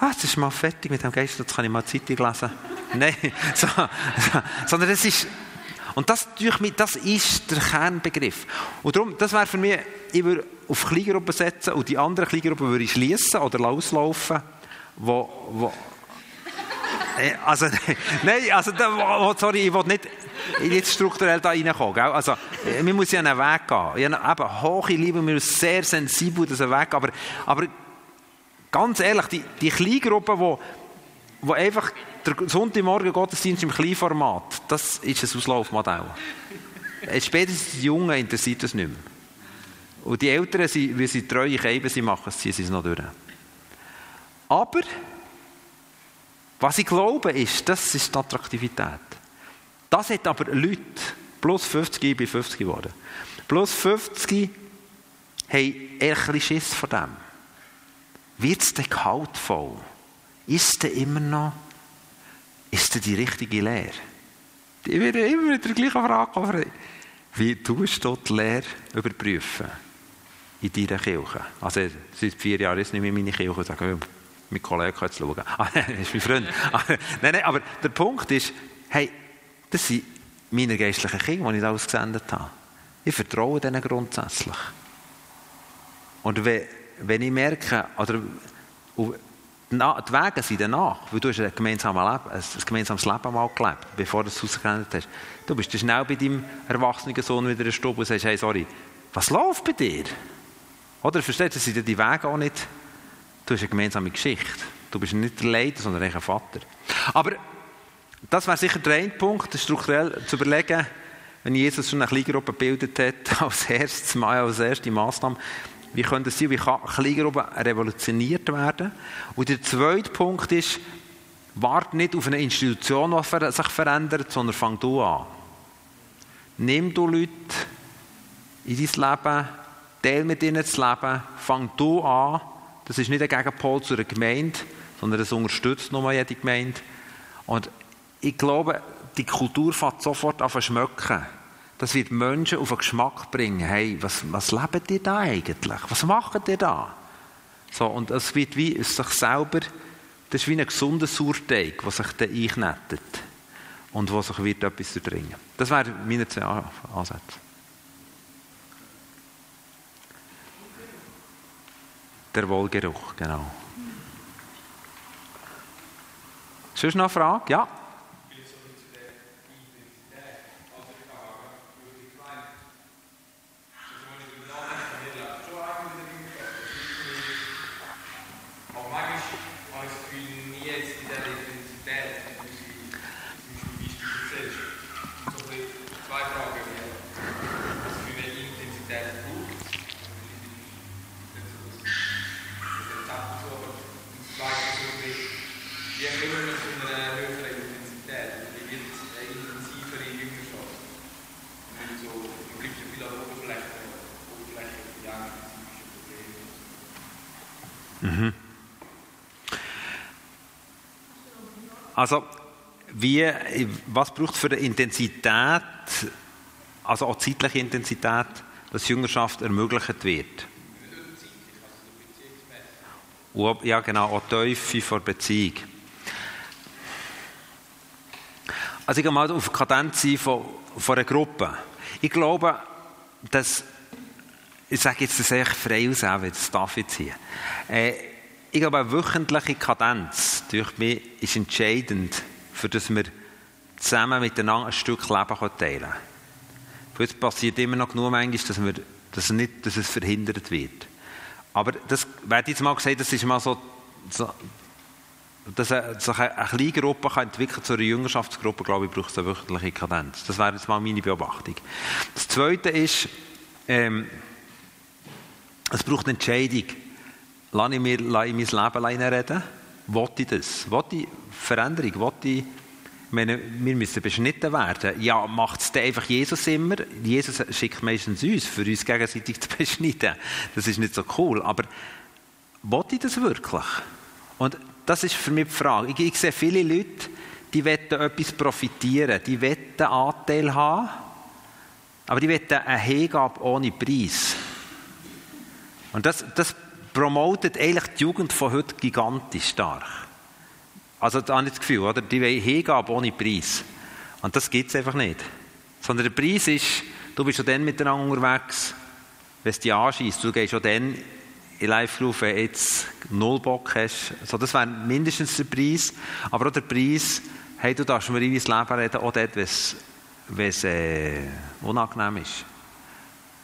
Ah, jetzt ist mal fertig mit dem Geist, jetzt kann ich mal Zeitung lesen. (laughs) Nein, so, so, sondern es ist, und das, das ist der Kernbegriff. Und darum, das wäre für mich, ich würde auf Kleingruppen setzen und die anderen Kleingruppen würde ich schließen oder auslaufen, wo, wo äh, also, (laughs) nein, also, sorry, ich will nicht jetzt strukturell da reinkommen. Gell? Also, man muss ja einen Weg gehen. Ja, eben, hohe Liebe, man ist sehr sensibel, dass Weg aber, aber ganz ehrlich, die, die Kleingruppe, wo, wo einfach der Sonntagmorgen Gottesdienst im Kleinformat, das ist ein Auslaufmodell. Spätestens die Jungen interessiert das nicht mehr. Und die Älteren, wie sie treue Keiben sie machen, ziehen sie es noch durch. Aber, was ich glaube, ist, das ist die Attraktivität. Das hat aber Leute, plus 50, ich bin 50 geworden, plus 50 haben eher ein Schiss von dem. Wird es denn gehaltvoll? Ist es immer noch, ist die richtige Lehre? Ich werde immer mit der gleichen Frage kommen. Wie tust du die Lehre überprüfen? In deiner Kirche. Also, seit vier Jahren ist nicht mehr meine Kirche. Ich sage, mein Kollege kann jetzt schauen. Ah, das (laughs) ist mein Freund. (laughs) nein, nein, aber der Punkt ist, hey, das sind meine geistlichen Kinder, die ich da ausgesendet habe. Ich vertraue denen grundsätzlich. Und wenn, ich merke, oder die Wege sind danach, weil du hast ein gemeinsames Leben, ein gemeinsames Leben mal gelebt, bevor du es ausgegründet hast. Du bist schnell bei deinem erwachsenen Sohn wieder in Stub und sagst, hey, sorry, was läuft bei dir? Oder verstehst du, das sind die Wege auch nicht, du hast eine gemeinsame Geschichte. Du bist nicht der Leiter, sondern ein Vater. Aber das wäre sicher der eine Punkt, strukturell zu überlegen, wenn Jesus schon eine Kleingruppe gebildet hat, (laughs) als erstes als erste Massnahme, wie könnte es sein, wie kann Kleingruppe revolutioniert werden? Und der zweite Punkt ist, warte nicht auf eine Institution, die sich verändert, sondern fang du an. Nimm du Leute in dein Leben, teil mit ihnen das Leben, fang du an. Das ist nicht ein Gegenpol zu einer Gemeinde, sondern es unterstützt nochmal jede Gemeinde. Und ich glaube, die Kultur fängt sofort an zu schmecken. Das wird Menschen auf den Geschmack bringen. Hey, was, was lebt ihr da eigentlich? Was macht ihr da? So, und es wird wie es sich selber, das ist wie ein gesunder Sauerteig, der sich dann einknetet und wo sich wird etwas durchdringen. Das wären meine zwei Ansätze. Der Wohlgeruch, genau. Sonst noch eine Frage? Ja? Also, wie, was braucht es für eine Intensität, also auch zeitliche Intensität, dass Jüngerschaft ermöglicht wird? Ja, genau, auch die Tiefe vor Beziehung. Also ich gehe mal auf die Kadenz von, von einer Gruppe. Ich glaube, dass, ich sage jetzt das echt frei aus, das darf ich hier. Äh, ich glaube, eine wöchentliche Kadenz durch mich ist entscheidend, für dass wir zusammen miteinander ein Stück Leben teilen können. Es passiert immer noch genug manchmal, dass, wir, dass, nicht, dass es verhindert wird. Aber das, wer jetzt mal gesagt, das ist mal so, so dass sich eine, eine kleine Gruppe kann entwickeln zu einer Jüngerschaftsgruppe, glaube ich, braucht es eine wöchentliche Kadenz. Das wäre jetzt mal meine Beobachtung. Das Zweite ist, ähm, es braucht eine Entscheidung. Lasse ich mir in mein Leben reinreden? Wollte ich das? Wollte ich Veränderung? Wollte ich, meine, wir müssen beschnitten werden. Ja, macht es einfach Jesus immer? Jesus schickt meistens uns, für uns gegenseitig (laughs) zu beschneiden. Das ist nicht so cool. Aber wollte ich das wirklich? Und das ist für mich die Frage. Ich, ich sehe viele Leute, die wollen etwas profitieren, die wollen Anteil haben, aber die wollen eine Hingabe ohne Preis. Und das, das promotet eigentlich die Jugend von heute gigantisch stark. Also da habe ich das Gefühl, oder? die wollen Hingabe ohne Preis. Und das gibt es einfach nicht. Sondern der Preis ist, du bist schon dann miteinander unterwegs, wenn es dich anschießt. Du gehst schon dann in Live-Group, wenn jetzt null Bock hast. So, das wäre mindestens der Preis. Aber auch der Preis, hey, du darfst mir in dein Leben reden, auch dort, wenn es äh, unangenehm ist.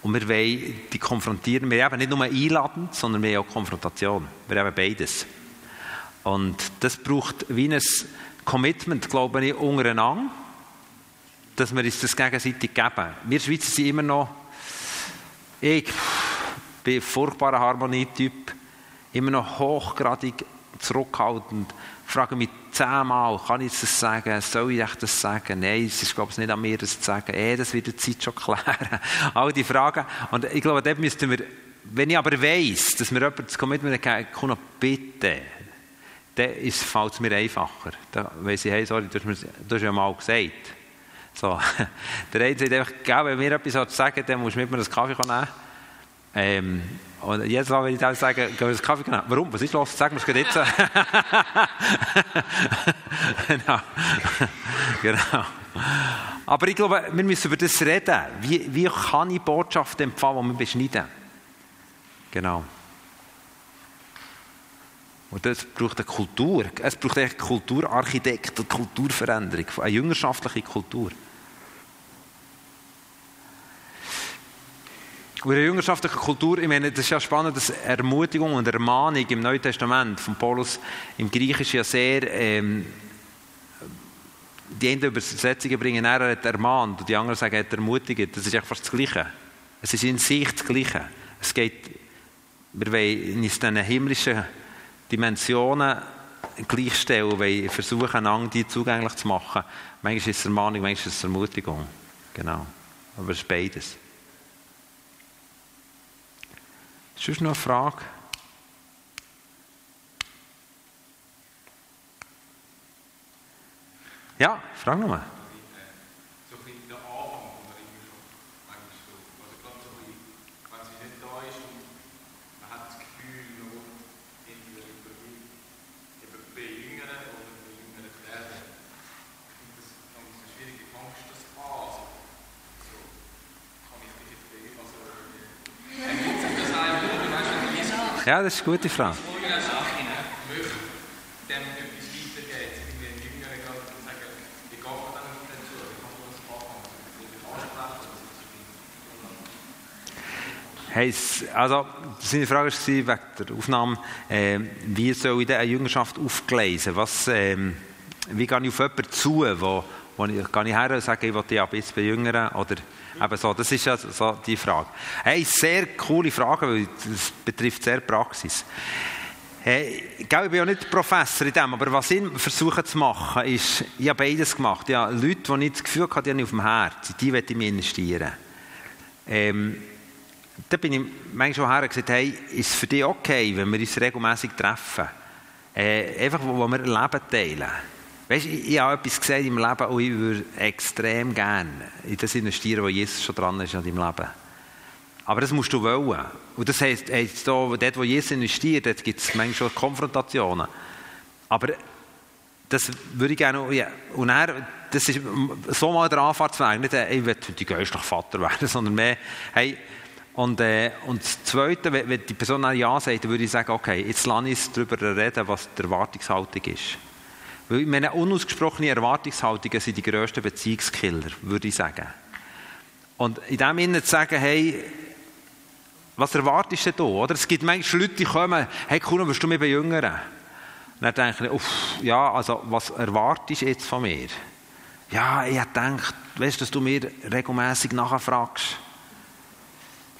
Und wir wollen die konfrontieren. Wir haben nicht nur einladen, sondern wir haben auch Konfrontation. Wir haben beides. Und das braucht wie ein Commitment, glaube ich, untereinander, dass wir uns das gegenseitig geben. Wir Schweizer sind immer noch, ich bin ein furchtbarer Harmonietyp, immer noch hochgradig zurückhaltend, frage mich zehnmal, kann ich das sagen, soll ich das sagen? Nein, es ist, glaube ich, nicht an mir, das zu sagen. Eh, das wird die Zeit schon klären. (laughs) All die Fragen. Und ich glaube, dort müssten wir, wenn ich aber weiss, dass mir jemand das Commitment geben kann, bitte, dann fällt es mir einfacher. Dann weiss ich, hey, sorry, du hast, mir, ja mal gesagt. So. (laughs) Der eine sagt einfach, wenn mir etwas sagen dann musst du mit mir das Kaffee nehmen. Ähm, und jetzt wenn ich sage, gehen wir einen Kaffee nehmen. Warum? Was ist los? Sag mir es jetzt. (laughs) genau. (laughs) genau. Aber ich glaube, wir müssen über das reden. Wie, wie kann ich Botschaft empfangen, die wir beschneiden? Genau. Und das braucht eine Kultur. Es braucht eine Kulturarchitekt, eine Kulturveränderung, eine jüngerschaftliche Kultur. Und in der jüngerschaftlichen Kultur, ich meine, das ist ja spannend, dass Ermutigung und Ermahnung im Neuen Testament von Paulus im Griechischen ja sehr, ähm, die einen Übersetzungen bringen, er hat ermahnt und die anderen sagen, er hat ermutigt. Das ist einfach fast das Gleiche. Es ist in sich das Gleiche. Es geht, wir wollen in diesen himmlischen Dimensionen gleichstellen, wollen versuchen, einander die zugänglich zu machen. Manchmal ist es Ermahnung, manchmal ist es Ermutigung. Genau. Aber es ist beides. Das noch eine Frage? Ja, frag nochmal. Ja, das ist eine gute Frage. Hey, also, seine Frage war wegen der Aufnahme, äh, wie soll ich eine Jüngerschaft aufgleisen? Was, äh, wie gehe ich auf jemanden zu, wo, wo ich, gehe ich her und sage, ich will dich ab jetzt bejüngern? Oder Eben so, das ist ja so die Frage. Hey, sehr coole Frage, weil das betrifft sehr Praxis. Hey, ich bin ja nicht Professor in dem, aber was ich versuche zu machen, ist, ich habe beides gemacht. Ja, Leute, die ich das Gefühl habe, die haben auf dem Herz, die möchte ich investieren. Ähm, da bin ich manchmal schon her und gesagt, hey, ist es für dich okay, wenn wir uns regelmäßig treffen? Äh, einfach, wo wir Leben teilen. Weißt, ich, ich habe etwas gesagt im Leben und ich würde extrem gerne in das investieren, wo Jesus schon dran ist in deinem Leben. Aber das musst du wollen. Und das heisst, heisst da, dort, wo Jesus investiert, dort gibt es manchmal Konfrontationen. Aber das würde ich gerne, ja. und er, das ist so mal der Anfahrtsweg, nicht, ich will heute geistlich Vater werden, (laughs) sondern mehr, hey, und, äh, und das Zweite, wenn, wenn die Person Ja sagt, dann würde ich sagen, okay, jetzt lasse ich darüber reden, was die Erwartungshaltung ist. Weil meine unausgesprochene Erwartungshaltungen sind die grössten Beziehungskiller, würde ich sagen. Und in dem Sinne zu sagen, hey, was erwartest du da? Oder? Es gibt manchmal Leute, die kommen, hey Kuno, willst du mich bejüngern? Und dann denke ich, uff, ja, also was erwartest du jetzt von mir? Ja, ich habe gedacht, weißt dass du mir regelmäßig nachfragst.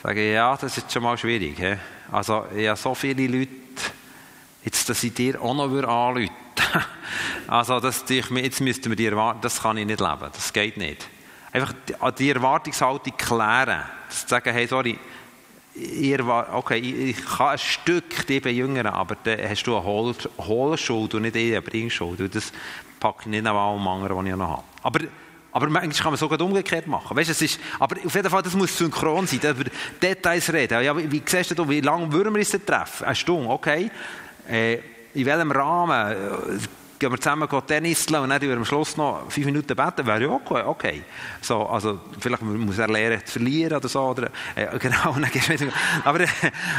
Sage ich, ja, das ist schon mal schwierig. He? Also, ich habe so viele Leute, jetzt, dass ich dir auch noch anrufen (laughs) also das, jetzt müssten wir die Erwartung, das kann ich nicht leben, das geht nicht. Einfach die Erwartungshaltung klären, zu sagen, hey, sorry, ihr okay, ich kann ein Stück dich bejüngern, aber dann hast du eine Hohlschuld und nicht eine Bringschuld. Und das packe ich nicht an allem anderen, was ich noch habe. Aber, aber manchmal kann man es sogar umgekehrt machen. Weißt, es ist, aber auf jeden Fall, das muss synchron sein, über Details reden. Ja, wie, wie siehst du, wie lange würden wir uns treffen? Eine Stunde, okay. Äh, in welchem Rahmen gehen wir zusammen Tennis und dann wir am Schluss noch fünf Minuten beten, wäre ja okay. okay. So, also, vielleicht muss er lernen zu verlieren oder so. Oder, äh, (laughs) genau, dann gehst du aber,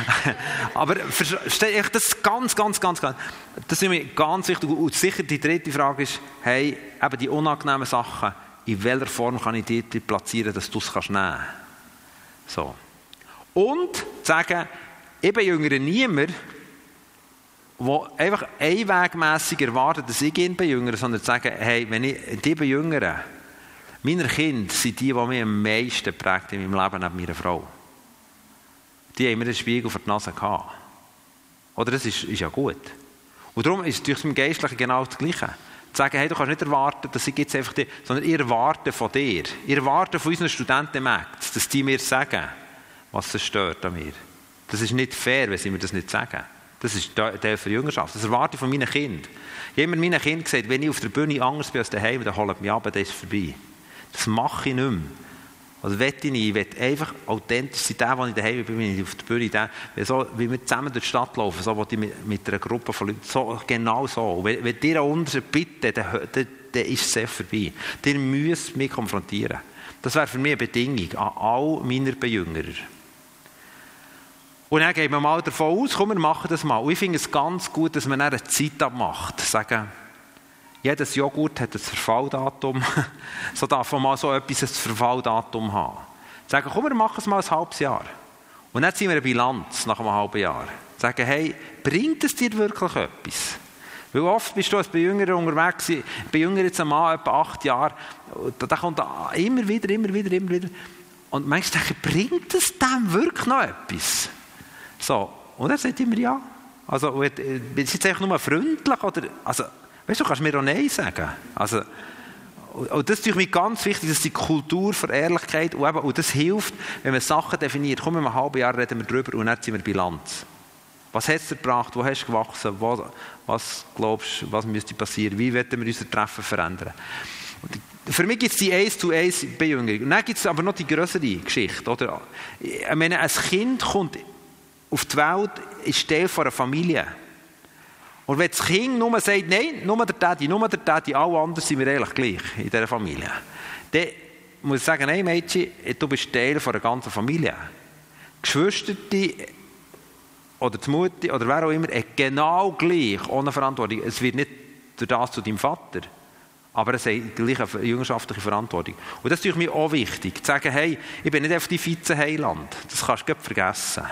(laughs) aber verstehe ich das ganz, ganz, ganz, ganz, das ist mir ganz wichtig. Und sicher die dritte Frage ist, hey, eben die unangenehmen Sachen, in welcher Form kann ich die platzieren, dass du es nehmen kannst So. Und sagen, ich bin jünger niemand, die einfach einwegmässig erwarten, dass ich ihn bejüngere, sondern sagen, hey, wenn ich die bejüngere, meine Kinder sind die, die mich am meisten prägt in meinem Leben neben meiner Frau. Die haben mir den Spiegel vor die Nase gehabt. Oder das ist, ist ja gut. Und darum ist es durch mein Geistlichen genau das Gleiche. Zu sagen, hey, du kannst nicht erwarten, dass ich jetzt einfach die, sondern ihr erwartet von dir. Ihr erwartet von unseren Studenten dass die mir sagen, was es stört an mir. Das ist nicht fair, wenn sie mir das nicht sagen. Das ist der für Jüngerschaft. Das erwarte ich von meinen Kindern. Habe meinen Kindern gesagt, wenn ich auf der Bühne anders bin als daheim, dann holt mich ab, dann ist es vorbei. Das mache ich nicht mehr. Also will ich nicht. Ich will einfach authentisch sein. Der, wo ich daheim bin, bin ich auf der Bühne. Der, so, wie wir zusammen durch die Stadt laufen, so ich mit, mit einer Gruppe von Leuten. So, genau so. Wenn, wenn ihr unter bitte, dann, dann, dann ist es sehr vorbei. Ihr müsst mich konfrontieren. Das wäre für mich eine Bedingung an all meiner Bejüngerer. Und dann gehen wir mal davon aus, komm, wir machen das mal. Und ich finde es ganz gut, dass man eine Zeit abmacht. Sagen, jedes Joghurt hat ein Verfalldatum. (laughs) so darf man mal so etwas ein Verfalldatum haben. Sagen, komm, wir machen es mal ein halbes Jahr. Und dann ziehen wir eine Bilanz nach einem halben Jahr. Sagen, hey, bringt es dir wirklich etwas? Weil oft bist du als bei unterwegs, bei Jüngeren jetzt ein Mann, etwa acht Jahre, da kommt immer wieder, immer wieder, immer wieder. Und manchmal denke ich, bringt es dem wirklich noch etwas? So, und er sagt immer ja. Also, bist du jetzt einfach nur freundlich? Oder, also, weißt du, kannst mir auch Nein sagen. Also, und das ist mir ganz wichtig, dass die Kultur für Ehrlichkeit und, eben, und das hilft, wenn man Sachen definiert. Komm, in einem halben Jahr reden wir drüber und dann ziehen wir Bilanz. Was hat es gebracht? Wo hast du gewachsen? Was, was glaubst du, was müsste passieren? Wie werden wir unser Treffen verändern? Und für mich gibt es die Eins zu Eins Bejüngerung. Und dann gibt es aber noch die größere Geschichte. Oder? Ich meine, ein Kind kommt auf die Welt, ist Teil einer Familie. Und wenn das Kind nur sagt, nein, nur der Daddy, nur der Daddy, alle anderen sind wir eigentlich gleich in dieser Familie, dann muss ich sagen, nein Mädchen, du bist Teil einer ganzen Familie. Geschwister oder die Mutter oder wer auch immer, hat genau gleich ohne Verantwortung. Es wird nicht durch das zu deinem Vater, aber es hat gleich eine jüngerschaftliche Verantwortung. Und das ist mir auch wichtig, zu sagen, hey, ich bin nicht auf die Vize-Heiland. Das kannst du vergessen.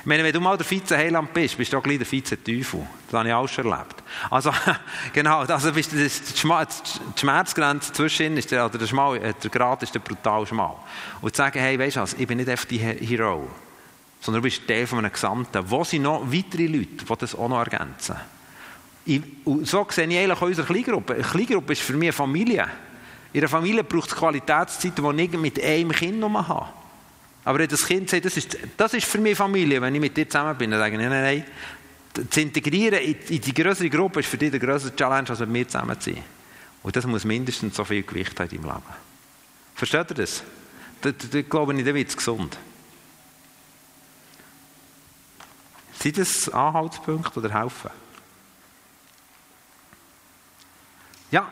Ich meine, wenn du mal der Vize-Heiland bist, bist du auch gleich der Vize-Teufel. Das habe ich auch schon erlebt. Also, (laughs) genau, also bist das, die Schmerzgrenze zwischen ist der, oder der, Schmal, äh, der Grad ist der brutal schmal. Und zu sagen, hey, weißt du was, ich bin nicht einfach die Hero, sondern du bist Teil von einem Gesamten. Wo sind noch weitere Leute, die das auch noch ergänzen? Ich, so sehe ich eigentlich unsere Kleingruppe. Eine Kleingruppe ist für mich eine Familie. In einer Familie braucht es Qualitätszeiten, die ich mit einem Kind noch habe. Aber wenn das Kind sagt, das ist, das ist für mich Familie, wenn ich mit dir zusammen bin, dann sage ich, nein, nein, nein. Zu integrieren in die größere Gruppe ist für dich der größere Challenge, als mit mir zusammen zu sein. Und das muss mindestens so viel Gewicht haben in deinem Leben. Versteht ihr das? Da, da, glaube ich, da wird es gesund. Sind das Anhaltspunkte oder helfen? Ja.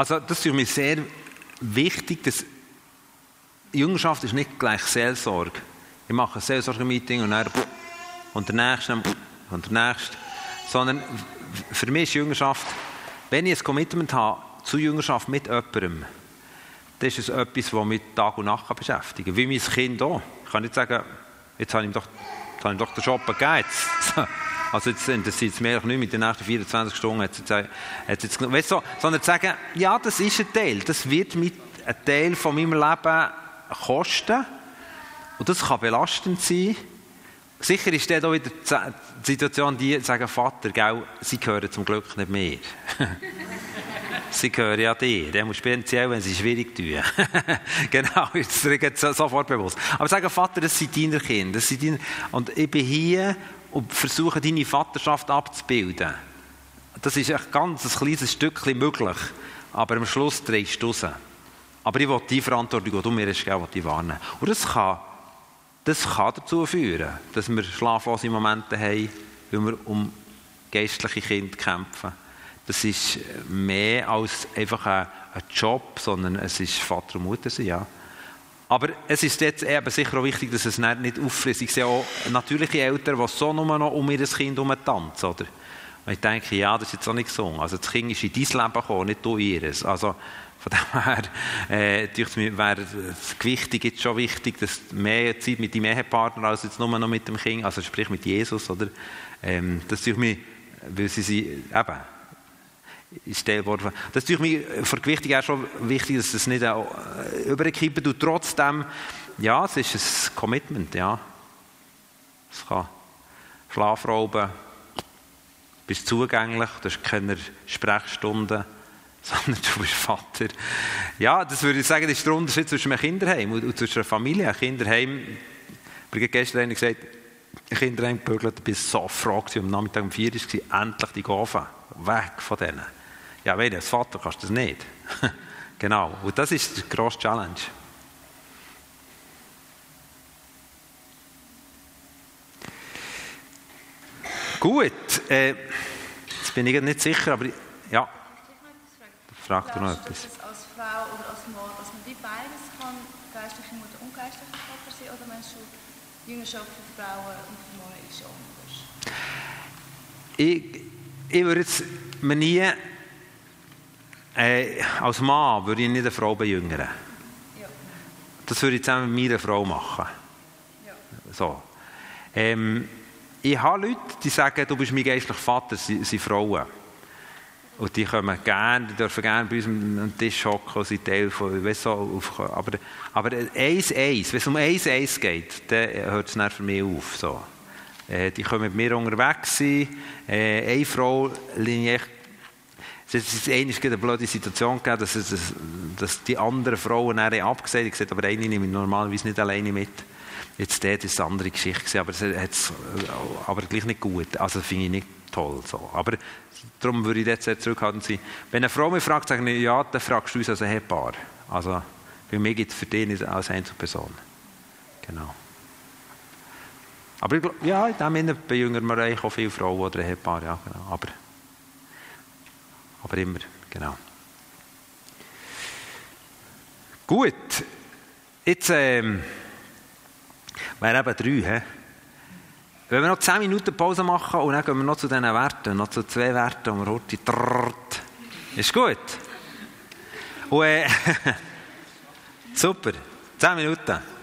Also das ist für mich sehr wichtig, dass Jüngerschaft ist nicht gleich Seelsorge. Ich mache ein Seelsorge-Meeting und dann und der nächste und der nächste. Sondern für mich ist Jüngerschaft, wenn ich ein Commitment habe zu Jüngerschaft mit jemandem, dann ist es etwas, das mich Tag und Nacht beschäftigen kann. Wie mein Kind auch. Ich kann nicht sagen, jetzt habe ich ihm doch, jetzt habe ich doch den Job gegeben. (laughs) Also jetzt interessiert es mich nicht mit den nächsten 24 Stunden. Hat jetzt, hat jetzt, weißt du, sondern zu sagen, ja, das ist ein Teil. Das wird mit ein Teil von meinem Leben kosten. Und das kann belastend sein. Sicher ist dann auch wieder die Situation, die sagen, Vater, gell, sie gehören zum Glück nicht mehr. (laughs) sie gehören ja dir. Der muss speziell, wenn sie schwierig tun. (laughs) genau, jetzt ist sofort bewusst. Aber sagen, Vater, das sind deine Kinder. Das sind deine... Und ich bin hier und versuchen, deine Vaterschaft abzubilden. Das ist ein ganz ein kleines Stückchen möglich, aber am Schluss drehst du raus. Aber ich will die Verantwortung, die du mir hast gegeben hast, wahrnehmen. Und das kann, das kann dazu führen, dass wir schlaflose Momente haben, weil wir um geistliche Kinder kämpfen. Das ist mehr als einfach ein, ein Job, sondern es ist Vater und Mutter sein, ja. Aber es ist jetzt eben sicher auch wichtig, dass es nicht auffrisst. Ich sehe auch natürliche Eltern, die so nur noch um ihr Kind herum tanzen, oder? Und ich denke, ja, das ist jetzt auch nicht gesungen. Also das Kind ist in dein Leben gekommen, nicht du ihres. Also von dem her äh, wäre das Gewichtige jetzt schon wichtig, dass mehr Zeit mit deinem Ehepartner als jetzt nur noch mit dem Kind, also sprich mit Jesus, oder? Ähm, das ist mir, weil sie sie eben ist der worden. Das ist natürlich für die Gewichtung auch schon wichtig, dass es nicht überkippen tut. Trotzdem, ja, es ist ein Commitment, ja. Es kann Schlafrauben, bist zugänglich, du hast keine Sprechstunden, (laughs) sondern du bist Vater. Ja, das würde ich sagen, das ist der Unterschied zwischen einem Kinderheim und zwischen einer Familie. Ein Kinderheim, ich habe gestern gesagt, ein Kinderheim gebügelt, war so froh, am Nachmittag um vier war, endlich die Gaven, weg von denen. Ja, wenn als Vater kannst du das nicht. (laughs) genau, und das ist die grosse Challenge. Gut, äh, jetzt bin ich nicht sicher, aber ja. Frag du noch etwas. Dass als Frau oder als Mann, dass man wie beides kann, geistliche Mutter und geistliche Vater sein, oder meinst du, die Jüngerschaft für Frauen und für Männer ist anders? Ich, ich würde jetzt mir nie, äh, als Mann würde ich nicht eine Frau bejüngern. Ja. Das würde ich zusammen mit meiner Frau machen. Ja. So. Ähm, ich habe Leute, die sagen, du bist mein geistlicher Vater, sie sind Frauen. Und die kommen gerne, die dürfen gerne bei uns am Tisch hocken und sind Teil von, weißt du, auf, aber, aber eins, eins, wenn es um eins, eins geht, dann hört es dann für mich auf. So. Äh, die können mit mir unterwegs sein. Äh, eine Frau lehne ich es ist eine blöde Situation gegeben, dass, es, dass die anderen Frauen dann abgesagt haben. Gesagt, aber eine nehme ich normalerweise nicht alleine mit. Jetzt dort ist eine andere Geschichte, aber, es, aber gleich nicht gut. Also finde ich nicht toll. So. Aber darum würde ich jetzt sehr zurückhaltend sein. Wenn eine Frau mich fragt, sage ich, ja, dann fragst du uns als Ehepaar. Also für mich gibt es für dich als Einzelperson. Genau. Aber ich, ja, in dem Sinne bejüngern wir eigentlich auch viele Frauen oder Ehepaare. Ja, genau. aber, aber immer, genau. Gut, jetzt ähm, wäre eben drei. He? Wenn wir noch 10 Minuten Pause machen und dann gehen wir noch zu diesen Werten, noch zu zwei Werten, und wir heute trrrt. Ist gut? Und, äh, (laughs) super, 10 Minuten.